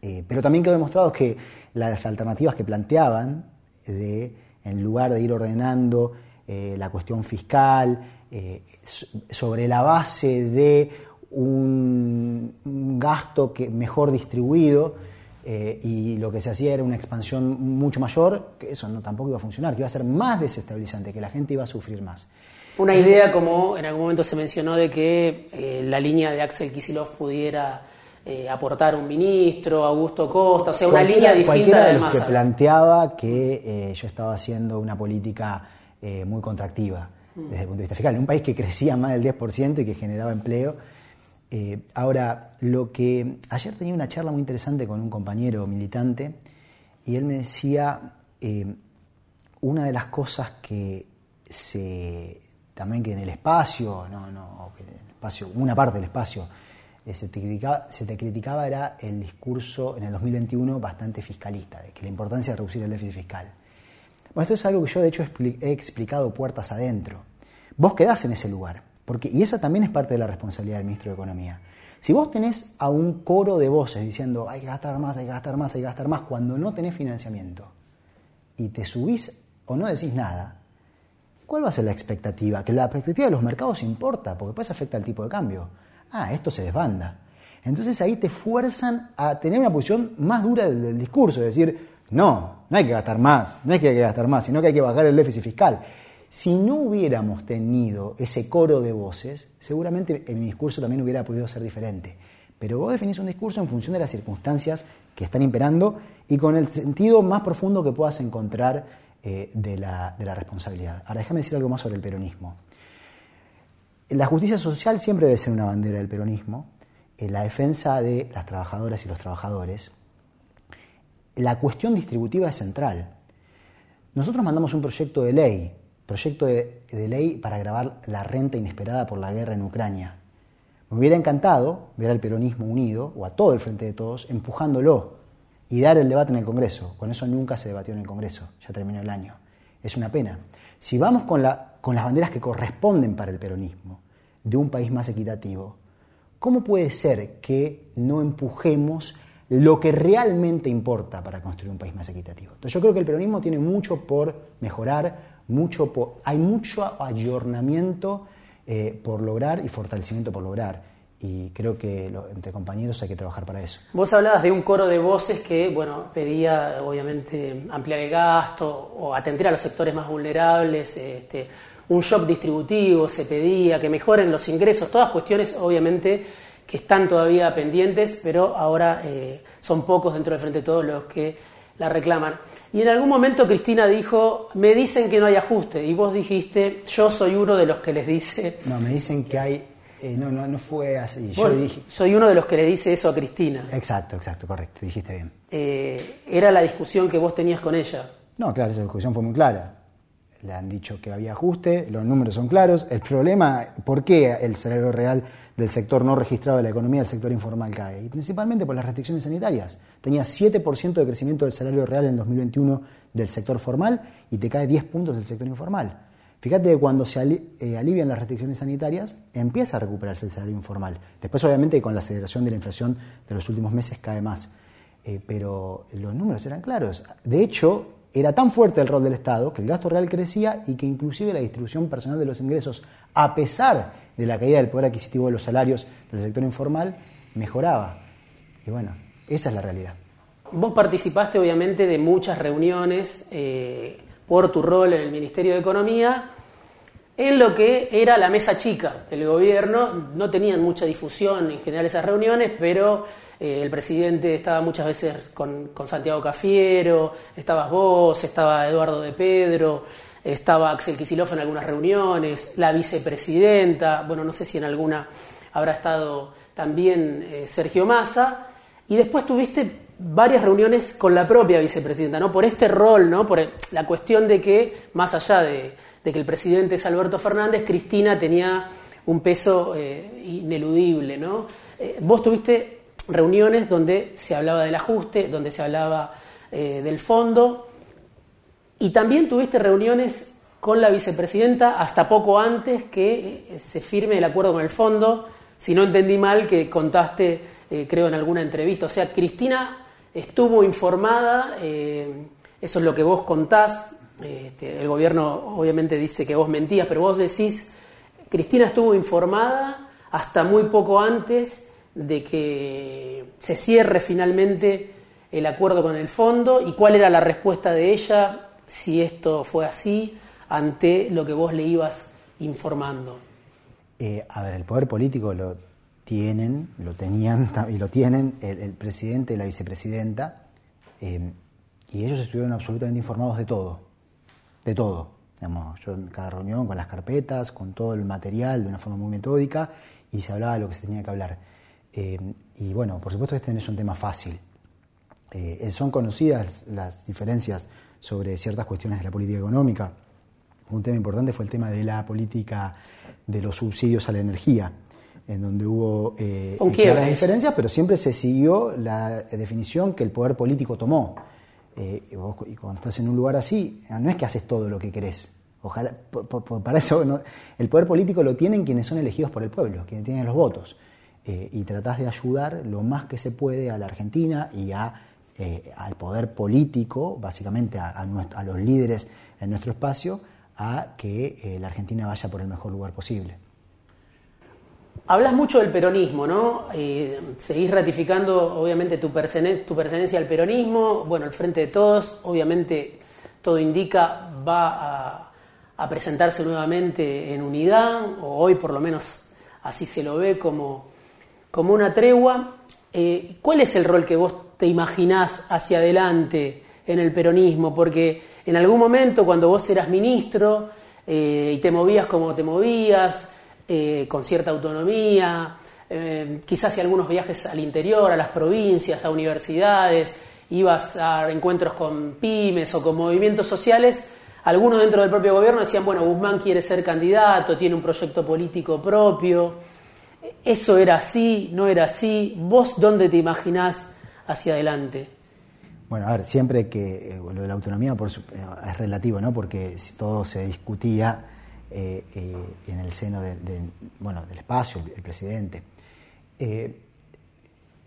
Pero también quedó demostrado que las alternativas que planteaban, de, en lugar de ir ordenando la cuestión fiscal, sobre la base de un, un gasto que mejor distribuido, eh, y lo que se hacía era una expansión mucho mayor, que eso no, tampoco iba a funcionar, que iba a ser más desestabilizante, que la gente iba a sufrir más. Una idea como en algún momento se mencionó de que eh, la línea de Axel Kisilov pudiera eh, aportar un ministro, Augusto Costa, o sea, una línea distinta cualquiera de, los que planteaba que yo estaba haciendo una política muy contractiva mm. desde el punto de vista fiscal, en un país que crecía más del 10% y que generaba empleo eh, ahora, lo que ayer tenía una charla muy interesante con un compañero militante y él me decía eh, una de las cosas que se también que en el espacio, no, no, el espacio, una parte del espacio eh, se, te criticaba, se te criticaba era el discurso en el 2021 bastante fiscalista, de que la importancia de reducir el déficit fiscal. Bueno, esto es algo que yo de hecho he explicado puertas adentro. Vos quedás en ese lugar. Porque, y esa también es parte de la responsabilidad del ministro de Economía. Si vos tenés a un coro de voces diciendo hay que gastar más, hay que gastar más, hay que gastar más, cuando no tenés financiamiento y te subís o no decís nada, ¿cuál va a ser la expectativa? Que la expectativa de los mercados importa, porque después afecta al tipo de cambio. Ah, esto se desbanda. Entonces ahí te fuerzan a tener una posición más dura del, del discurso, es decir, no, no hay que gastar más, no hay que gastar más, sino que hay que bajar el déficit fiscal. Si no hubiéramos tenido ese coro de voces, seguramente mi discurso también hubiera podido ser diferente. Pero vos definís un discurso en función de las circunstancias que están imperando y con el sentido más profundo que puedas encontrar eh, de, la, responsabilidad. Ahora déjame decir algo más sobre el peronismo. La justicia social siempre debe ser una bandera del peronismo, en la defensa de las trabajadoras y los trabajadores. La cuestión distributiva es central. Nosotros mandamos un proyecto de ley proyecto de, ley para agravar la renta inesperada por la guerra en Ucrania. Me hubiera encantado ver al peronismo unido, o a todo el Frente de Todos, empujándolo y dar el debate en el Congreso. Con eso nunca se debatió en el Congreso, ya terminó el año. Es una pena. Si vamos con las banderas que corresponden para el peronismo, de un país más equitativo, ¿cómo puede ser que no empujemos lo que realmente importa para construir un país más equitativo? Entonces yo creo que el peronismo tiene mucho por mejorar, mucho hay mucho ayornamiento eh, por lograr y fortalecimiento por lograr. y creo que entre compañeros hay que trabajar para eso. Vos hablabas de un coro de voces que, bueno, pedía obviamente ampliar el gasto o atender a los sectores más vulnerables, este, un shock distributivo se pedía, que mejoren los ingresos, todas cuestiones obviamente que están todavía pendientes, pero ahora eh, son pocos dentro del Frente de Todos los que la reclaman. Y en algún momento Cristina dijo, me dicen que no hay ajuste, y vos dijiste, yo soy uno de los que les dice... No, me dicen que hay... Eh, no, no, no fue así. yo dije... Soy uno de los que le dice eso a Cristina. Exacto, exacto, correcto, dijiste bien. Eh, era la discusión que vos tenías con ella. No, claro, esa discusión fue muy clara. Le han dicho que había ajuste, los números son claros. El problema, ¿por qué el salario real del sector no registrado de la economía del sector informal cae? Y principalmente por las restricciones sanitarias. Tenía 7% de crecimiento del salario real en 2021 del sector formal y te cae 10 puntos del sector informal. Fíjate que cuando se eh, alivian las restricciones sanitarias, empieza a recuperarse el salario informal. Después, obviamente, con la aceleración de la inflación de los últimos meses cae más. Eh, pero los números eran claros. De hecho, era tan fuerte el rol del Estado que el gasto real crecía y que inclusive la distribución personal de los ingresos, a pesar de la caída del poder adquisitivo de los salarios del sector informal, mejoraba. Y bueno, esa es la realidad. Vos participaste obviamente de muchas reuniones eh, por tu rol en el Ministerio de Economía en lo que era la mesa chica del gobierno. No tenían mucha difusión en general esas reuniones, pero eh, el presidente estaba muchas veces con, Santiago Cafiero, estabas vos, estaba Eduardo de Pedro, estaba Axel Kicillof en algunas reuniones, la vicepresidenta, bueno, no sé si en alguna habrá estado también eh, Sergio Massa, y después tuviste varias reuniones con la propia vicepresidenta, ¿no? Por este rol, ¿no? Por la cuestión de que, más allá de, que el presidente es Alberto Fernández, Cristina tenía un peso eh, ineludible, ¿no? vos tuviste reuniones donde se hablaba del ajuste, donde se hablaba eh, del fondo, y también tuviste reuniones con la vicepresidenta hasta poco antes que eh, se firme el acuerdo con el fondo, si no entendí mal que contaste, eh, creo, en alguna entrevista. O sea, Cristina estuvo informada, eso es lo que vos contás, este, el gobierno obviamente dice que vos mentías, pero vos decís, Cristina estuvo informada hasta muy poco antes de que se cierre finalmente el acuerdo con el fondo. Y cuál era la respuesta de ella si esto fue así ante lo que vos le ibas informando. Eh, a ver, el poder político lo tienen, lo tenían *laughs* y lo tienen el, presidente y la vicepresidenta eh, y ellos estuvieron absolutamente informados de todo, de todo. yo en cada reunión con las carpetas, con todo el material de una forma muy metódica y se hablaba de lo que se tenía que hablar. Eh, y bueno, por supuesto este no es un tema fácil. Son conocidas las diferencias sobre ciertas cuestiones de la política económica. Un tema importante fue el tema de la política de los subsidios a la energía, en donde hubo eh, claras diferencias, pero siempre se siguió la definición que el poder político tomó. y, vos, cuando estás en un lugar así, no es que haces todo lo que querés. Ojalá, para eso el poder político lo tienen quienes son elegidos por el pueblo, quienes tienen los votos. Eh, y tratás de ayudar lo más que se puede a la Argentina y a, eh, al poder político, básicamente a, a, los líderes en nuestro espacio, a que eh, la Argentina vaya por el mejor lugar posible. Hablas mucho del peronismo, ¿no? seguís ratificando, obviamente, tu, pertenencia al peronismo. Bueno, el Frente de Todos, obviamente, todo indica, va a, a presentarse nuevamente en unidad, o hoy por lo menos así se lo ve como como una tregua. Eh, ¿Cuál es el rol que vos te imaginás hacia adelante en el peronismo? Porque en algún momento cuando vos eras ministro eh, y te movías como te movías, eh, con cierta autonomía, quizás si algunos viajes al interior, a las provincias, a universidades, ibas a encuentros con pymes o con movimientos sociales, algunos dentro del propio gobierno decían, bueno, Guzmán quiere ser candidato, tiene un proyecto político propio eso era así, no era así, vos dónde te imaginás hacia adelante. Bueno, a ver, siempre que eh, lo de la autonomía eh, es relativo, ¿no? Porque todo se discutía eh, en el seno bueno, del espacio, el, presidente.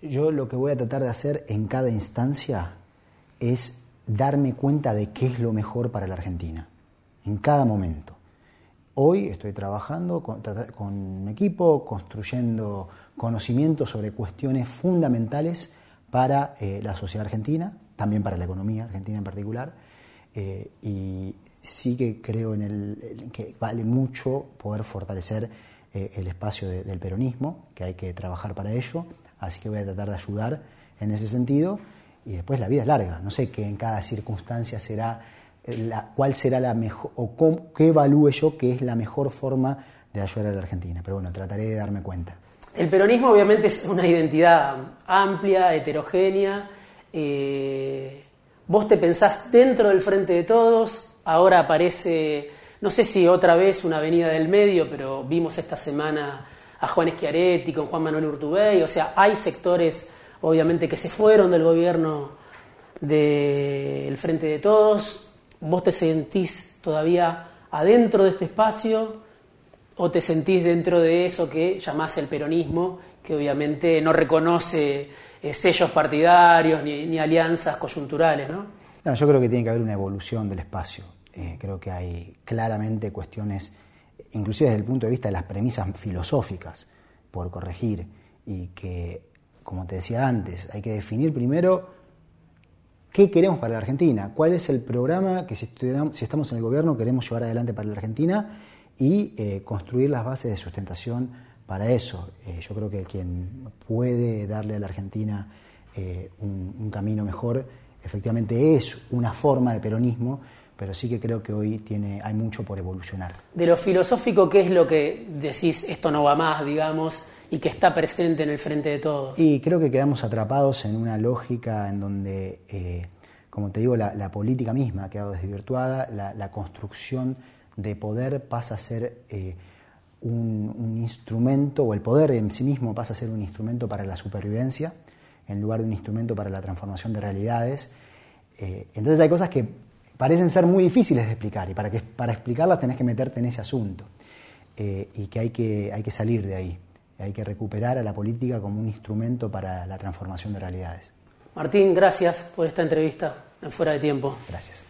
yo lo que voy a tratar de hacer en cada instancia es darme cuenta de qué es lo mejor para la Argentina, en cada momento. Hoy estoy trabajando con, un equipo, construyendo conocimiento sobre cuestiones fundamentales para eh, la sociedad argentina, también para la economía argentina en particular, eh, y sí que creo en, el, que vale mucho poder fortalecer eh, el espacio del peronismo, que hay que trabajar para ello, así que voy a tratar de ayudar en ese sentido, y después la vida es larga, no sé qué en cada circunstancia será, la, cuál será la mejor, o qué evalúe yo que es la mejor forma de ayudar a la Argentina, pero bueno, trataré de darme cuenta. El peronismo obviamente es una identidad amplia, heterogénea. Eh, vos te pensás dentro del frente de todos, ahora aparece, no sé si otra vez una avenida del medio, pero vimos esta semana a Juan Schiaretti con Juan Manuel Urtubey, o sea, hay sectores obviamente que se fueron del gobierno del frente de todos, vos te sentís todavía adentro de este espacio, o te sentís dentro de eso que llamás el peronismo, que obviamente no reconoce eh, sellos partidarios ni, alianzas coyunturales, ¿no? Yo creo que tiene que haber una evolución del espacio. Eh, creo que hay claramente cuestiones, inclusive desde el punto de vista de las premisas filosóficas, por corregir, y que, como te decía antes, hay que definir primero qué queremos para la Argentina, cuál es el programa que si estamos en el gobierno queremos llevar adelante para la Argentina y eh, construir las bases de sustentación para eso. Eh, yo creo que quien puede darle a la Argentina eh, un, camino mejor, efectivamente es una forma de peronismo, pero sí que creo que hoy tiene, hay mucho por evolucionar. De lo filosófico, ¿qué es lo que decís, esto no va más, digamos, y que está presente en el frente de todos? Y creo que quedamos atrapados en una lógica en donde, como te digo, la, política misma ha quedado desvirtuada, la, la construcción de poder pasa a ser eh, un, instrumento, o el poder en sí mismo pasa a ser un instrumento para la supervivencia, en lugar de un instrumento para la transformación de realidades. Eh, entonces hay cosas que parecen ser muy difíciles de explicar, y para, que, para explicarlas tenés que meterte en ese asunto, eh, y que hay, que hay que salir de ahí, hay que recuperar a la política como un instrumento para la transformación de realidades. Martín, gracias por esta entrevista en Fuera de Tiempo. Gracias.